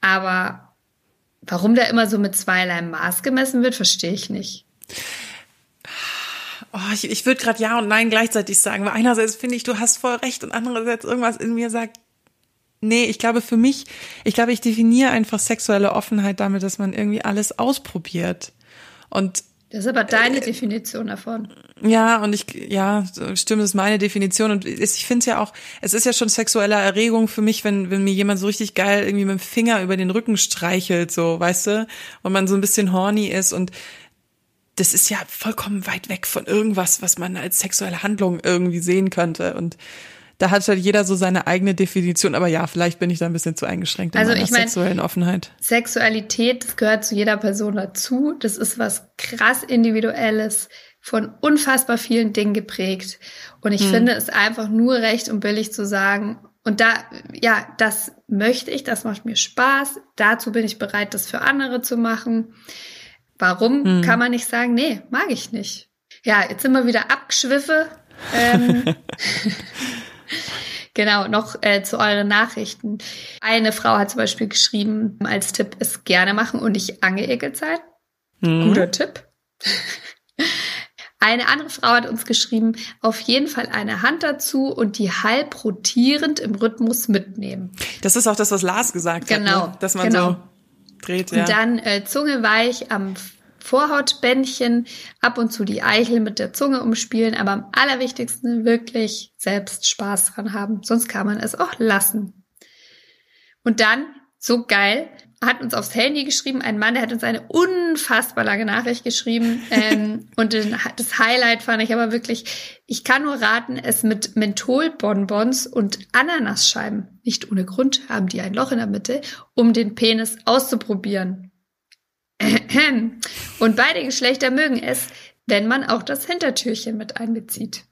Aber warum da immer so mit zweierlei Maß gemessen wird, verstehe ich nicht. Oh, ich ich würde gerade Ja und Nein gleichzeitig sagen, weil einerseits finde ich, du hast voll recht und andererseits irgendwas in mir sagt, nee, ich glaube für mich, ich glaube, ich definiere einfach sexuelle Offenheit damit, dass man irgendwie alles ausprobiert. Und Das ist aber deine Definition davon. Ja, und ich, ja, stimmt, das ist meine Definition. Und ich finde es ja auch, es ist ja schon sexuelle Erregung für mich, wenn, wenn mir jemand so richtig geil irgendwie mit dem Finger über den Rücken streichelt, so, weißt du? Und man so ein bisschen horny ist und das ist ja vollkommen weit weg von irgendwas, was man als sexuelle Handlung irgendwie sehen könnte. Und da hat halt jeder so seine eigene Definition. Aber ja, vielleicht bin ich da ein bisschen zu eingeschränkt in Also meiner ich mein- sexuellen Offenheit. Sexualität, das gehört zu jeder Person dazu. Das ist was krass Individuelles, von unfassbar vielen Dingen geprägt. Und ich finde es einfach nur recht und billig zu sagen, und da, ja, das möchte ich, das macht mir Spaß. Dazu bin ich bereit, das für andere zu machen. Warum kann man nicht sagen, nee, mag ich nicht. Ja, jetzt sind wir wieder abgeschwiffe. Ähm, Genau, noch äh, zu euren Nachrichten. Eine Frau hat zum Beispiel geschrieben, als Tipp es gerne machen und nicht angeekelt sein. Mhm. Guter Tipp. Eine andere Frau hat uns geschrieben, auf jeden Fall eine Hand dazu und die halb rotierend im Rhythmus mitnehmen. Das ist auch das, was Lars gesagt Genau, hat, ne? dass man genau. so dreht. Ja. Und dann äh, Zunge weich am Vorhautbändchen, ab und zu die Eichel mit der Zunge umspielen, aber am allerwichtigsten wirklich selbst Spaß dran haben. Sonst kann man es auch lassen. Und dann, so geil, hat uns aufs Handy geschrieben, ein Mann, der hat uns eine unfassbar lange Nachricht geschrieben. Ähm, und das Highlight fand ich aber wirklich, ich kann nur raten, es mit Mentholbonbons und Ananasscheiben, nicht ohne Grund, haben die ein Loch in der Mitte, um den Penis auszuprobieren. Und beide Geschlechter mögen es, wenn man auch das Hintertürchen mit einbezieht.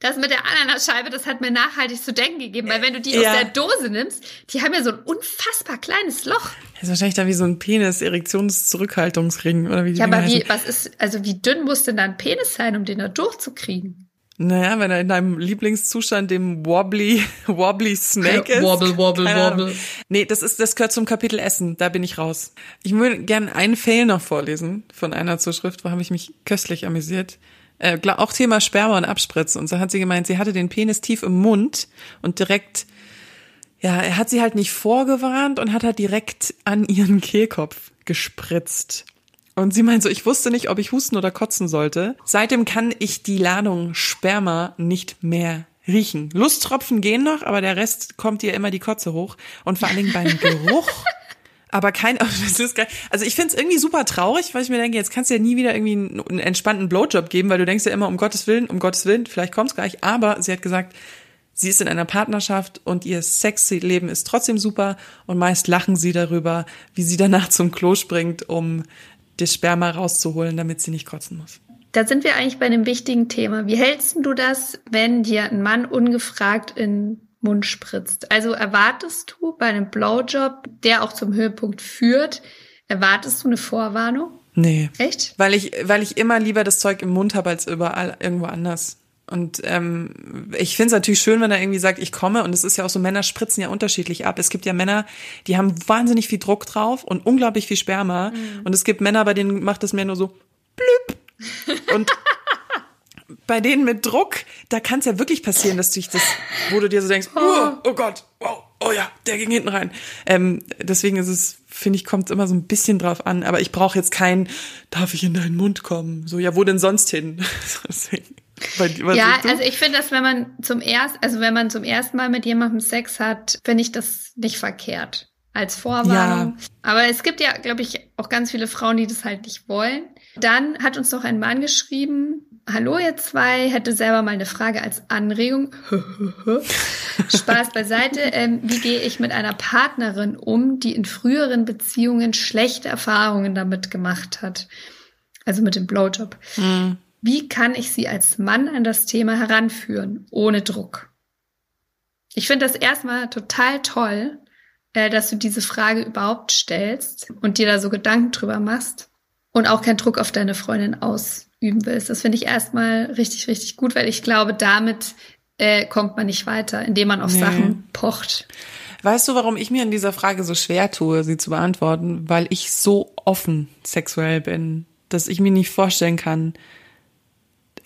Das mit der Ananasscheibe, das hat mir nachhaltig zu denken gegeben, weil wenn du die Ja. aus der Dose nimmst, die haben ja so ein unfassbar kleines Loch. Das ist wahrscheinlich dann wie so ein Penis-Erektions-Zurückhaltungsring oder wie die Ja, aber wie, was ist, also wie dünn muss denn da ein Penis sein, um den da durchzukriegen? Naja, wenn er in deinem Lieblingszustand dem Wobbly, Wobbly Snake ist. Wobble, wobble, wobble. Nee, das ist, das gehört zum Kapitel Essen. Da bin ich raus. Ich würde gerne einen Fail noch vorlesen von einer Zuschrift, wo habe ich mich köstlich amüsiert. Äh, auch Thema Sperma und Abspritzen. Und so hat sie gemeint, sie hatte den Penis tief im Mund und direkt, ja, er hat sie halt nicht vorgewarnt und hat halt direkt an ihren Kehlkopf gespritzt. Und sie meint so, ich wusste nicht, ob ich husten oder kotzen sollte. Seitdem kann ich die Ladung Sperma nicht mehr riechen. Lusttropfen gehen noch, aber der Rest kommt ihr immer die Kotze hoch. Und vor allen Dingen beim Geruch. Aber kein, das ist geil. Also ich find's irgendwie super traurig, weil ich mir denke, jetzt kannst du ja nie wieder irgendwie einen, einen entspannten Blowjob geben, weil du denkst ja immer, um Gottes Willen, um Gottes Willen, vielleicht kommt's gleich. Aber sie hat gesagt, sie ist in einer Partnerschaft und ihr Sexleben ist trotzdem super und meist lachen sie darüber, wie sie danach zum Klo springt, um das Sperma rauszuholen, damit sie nicht kotzen muss. Da sind wir eigentlich bei einem wichtigen Thema. Wie hältst du das, wenn dir ein Mann ungefragt in Mund spritzt? Also erwartest du bei einem Blowjob, der auch zum Höhepunkt führt, erwartest du eine Vorwarnung? Nee. Echt? Weil ich, weil ich immer lieber das Zeug im Mund habe als überall irgendwo anders. Und ähm, ich finde es natürlich schön, wenn er irgendwie sagt, ich komme. Und es ist ja auch so, Männer spritzen ja unterschiedlich ab. Es gibt ja Männer, die haben wahnsinnig viel Druck drauf und unglaublich viel Sperma. Und es gibt Männer, bei denen macht es mehr nur so blüp. Und bei denen mit Druck, da kann es ja wirklich passieren, dass du dich das, wo du dir so denkst, oh, oh Gott, wow, oh ja, der ging hinten rein. Ähm, deswegen ist es, finde ich, kommt immer so ein bisschen drauf an. Aber ich brauche jetzt kein, darf ich in deinen Mund kommen? So, ja, wo denn sonst hin? Ja, also ich finde, dass wenn man zum erst, also wenn man zum ersten Mal mit jemandem Sex hat, finde ich das nicht verkehrt als Vorwarnung. Aber es gibt ja, glaube ich, auch ganz viele Frauen, die das halt nicht wollen. Dann hat uns noch ein Mann geschrieben, Hallo ihr zwei, hätte selber mal eine Frage als Anregung. Spaß beiseite. Ähm, wie gehe ich mit einer Partnerin um, die in früheren Beziehungen schlechte Erfahrungen damit gemacht hat? Also mit dem Blowjob. Wie kann ich sie als Mann an das Thema heranführen, ohne Druck? Ich finde das erstmal total toll, äh, dass du diese Frage überhaupt stellst und dir da so Gedanken drüber machst und auch keinen Druck auf deine Freundin ausüben willst. Das finde ich erstmal richtig, richtig gut, weil ich glaube, damit äh, kommt man nicht weiter, indem man auf Nee. Sachen pocht. Weißt du, warum ich mir in dieser Frage so schwer tue, sie zu beantworten? Weil ich so offen sexuell bin, dass ich mir nicht vorstellen kann.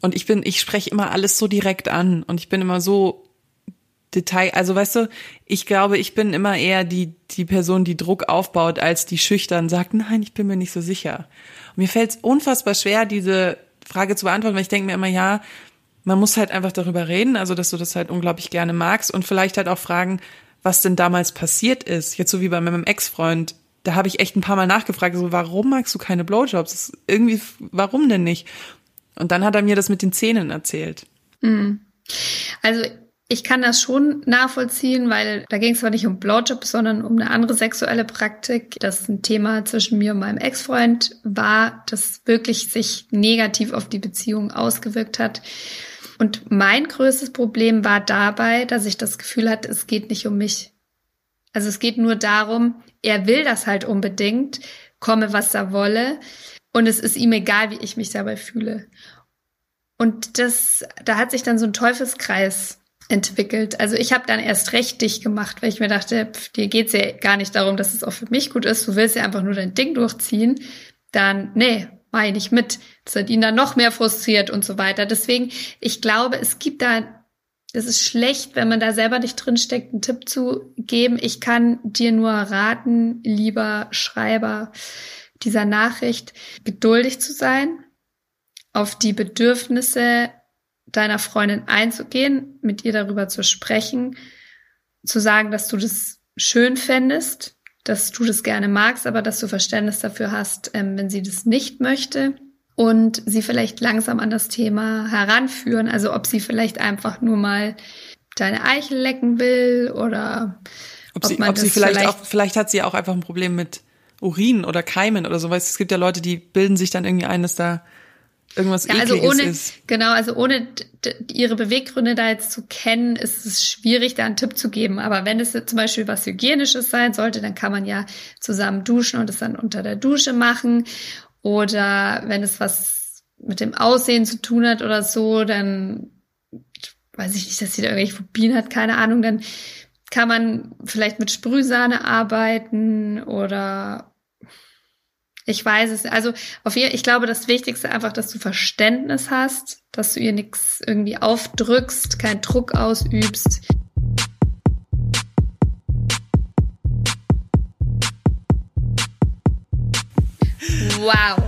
Und ich bin, ich spreche immer alles so direkt an und ich bin immer so Detail, also weißt du, ich glaube, ich bin immer eher die, die Person, die Druck aufbaut, als die schüchtern sagt, nein, ich bin mir nicht so sicher. Und mir fällt es unfassbar schwer, diese Frage zu beantworten, weil ich denke mir immer, ja, man muss halt einfach darüber reden, also dass du das halt unglaublich gerne magst und vielleicht halt auch fragen, was denn damals passiert ist. Jetzt so wie bei meinem Ex-Freund, da habe ich echt ein paar Mal nachgefragt, so warum magst du keine Blowjobs? Irgendwie, warum denn nicht? Und dann hat er mir das mit den Zähnen erzählt. Also ich kann das schon nachvollziehen, weil da ging es zwar nicht um Blowjob, sondern um eine andere sexuelle Praktik, das ein Thema zwischen mir und meinem Ex-Freund war, das wirklich sich negativ auf die Beziehung ausgewirkt hat. Und mein größtes Problem war dabei, dass ich das Gefühl hatte, es geht nicht um mich. Also es geht nur darum, er will das halt unbedingt, komme was da wolle. Und es ist ihm egal, wie ich mich dabei fühle. Und das, da hat sich dann so ein Teufelskreis entwickelt. Also ich habe dann erst recht dich gemacht, weil ich mir dachte, pff, dir geht's ja gar nicht darum, dass es auch für mich gut ist. Du willst ja einfach nur dein Ding durchziehen. Dann, nee, mach ich nicht mit. Das hat ihn dann noch mehr frustriert und so weiter. Deswegen, ich glaube, es gibt da, es ist schlecht, wenn man da selber nicht drinsteckt, einen Tipp zu geben. Ich kann dir nur raten, lieber Schreiber dieser Nachricht, geduldig zu sein, auf die Bedürfnisse deiner Freundin einzugehen, mit ihr darüber zu sprechen, zu sagen, dass du das schön fändest, dass du das gerne magst, aber dass du Verständnis dafür hast, ähm, wenn sie das nicht möchte und sie vielleicht langsam an das Thema heranführen, also ob sie vielleicht einfach nur mal deine Eichel lecken will oder ob, ob sie, ob sie vielleicht, vielleicht auch, vielleicht hat sie auch einfach ein Problem mit Urin oder Keimen oder so, weil es gibt ja Leute, die bilden sich dann irgendwie ein, dass da irgendwas ja, also ohne, ist. Genau, also ohne ihre Beweggründe da jetzt zu kennen, ist es schwierig, da einen Tipp zu geben. Aber wenn es zum Beispiel was Hygienisches sein sollte, dann kann man ja zusammen duschen und es dann unter der Dusche machen. Oder wenn es was mit dem Aussehen zu tun hat oder so, dann weiß ich nicht, dass sie da irgendwelche Phobien hat, keine Ahnung, dann kann man vielleicht mit Sprühsahne arbeiten oder ich weiß es. Also auf jeden, ich glaube, das Wichtigste einfach, dass du Verständnis hast, dass du ihr nichts irgendwie aufdrückst, keinen Druck ausübst. Wow.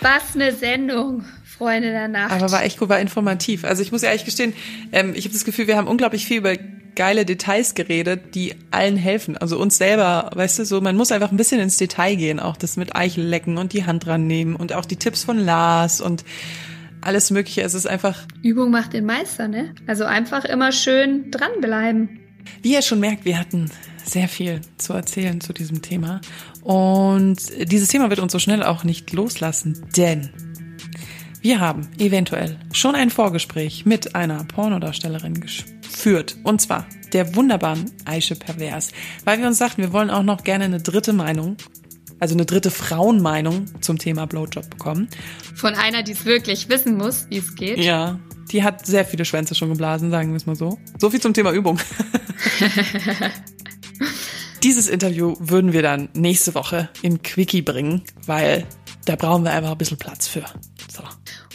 Was eine Sendung, Freunde der Nacht. Aber war echt gut, war informativ. Also ich muss ehrlich gestehen, ähm, ich habe das Gefühl, wir haben unglaublich viel über geile Details geredet, die allen helfen. Also uns selber, weißt du, so, man muss einfach ein bisschen ins Detail gehen, auch das mit Eichel lecken und die Hand dran nehmen und auch die Tipps von Lars und alles Mögliche. Es ist einfach. Übung macht den Meister, ne? Also einfach immer schön dranbleiben. Wie ihr schon merkt, wir hatten sehr viel zu erzählen zu diesem Thema. Und dieses Thema wird uns so schnell auch nicht loslassen, denn wir haben eventuell schon ein Vorgespräch mit einer Pornodarstellerin geführt. Und zwar der wunderbaren Aische Pervers. Weil wir uns sagten, wir wollen auch noch gerne eine dritte Meinung, also eine dritte Frauenmeinung zum Thema Blowjob bekommen. Von einer, die es wirklich wissen muss, wie es geht. Ja, die hat sehr viele Schwänze schon geblasen, sagen wir es mal so. So viel zum Thema Übung. Dieses Interview würden wir dann nächste Woche in Quickie bringen, weil da brauchen wir einfach ein bisschen Platz für. So.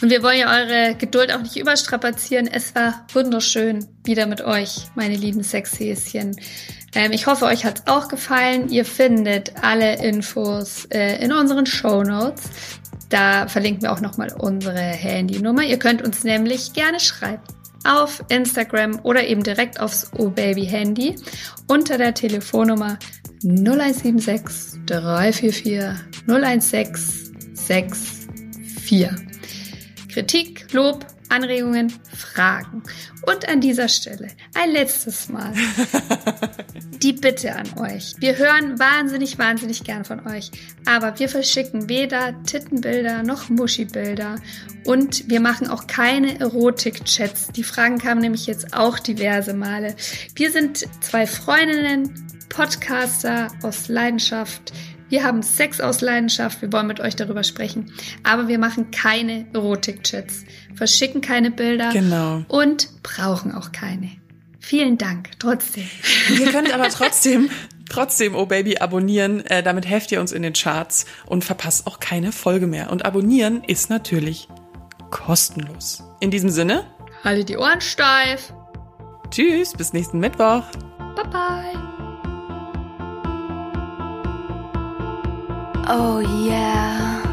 Und wir wollen ja eure Geduld auch nicht überstrapazieren. Es war wunderschön wieder mit euch, meine lieben Sexhäschen. Ähm, ich hoffe, euch hat's auch gefallen. Ihr findet alle Infos äh, in unseren Show Notes. Da verlinken wir auch nochmal unsere Handynummer. Ihr könnt uns nämlich gerne schreiben auf Instagram oder eben direkt aufs O-Baby-Handy unter der Telefonnummer 0176 344 01664. Kritik, Lob, Anregungen, Fragen. Und an dieser Stelle ein letztes Mal die Bitte an euch. Wir hören wahnsinnig, wahnsinnig gern von euch, aber wir verschicken weder Tittenbilder noch Muschibilder und wir machen auch keine Erotik-Chats. Die Fragen kamen nämlich jetzt auch diverse Male. Wir sind zwei Freundinnen, Podcaster aus Leidenschaft, wir haben Sex aus Leidenschaft, wir wollen mit euch darüber sprechen. Aber wir machen keine Erotik-Chats, verschicken keine Bilder genau. und brauchen auch keine. Vielen Dank, trotzdem. Ihr könnt aber trotzdem, trotzdem, oh Baby, abonnieren. Äh, damit helft ihr uns in den Charts und verpasst auch keine Folge mehr. Und abonnieren ist natürlich kostenlos. In diesem Sinne. Haltet die Ohren steif. Tschüss, bis nächsten Mittwoch. Bye bye. Oh yeah.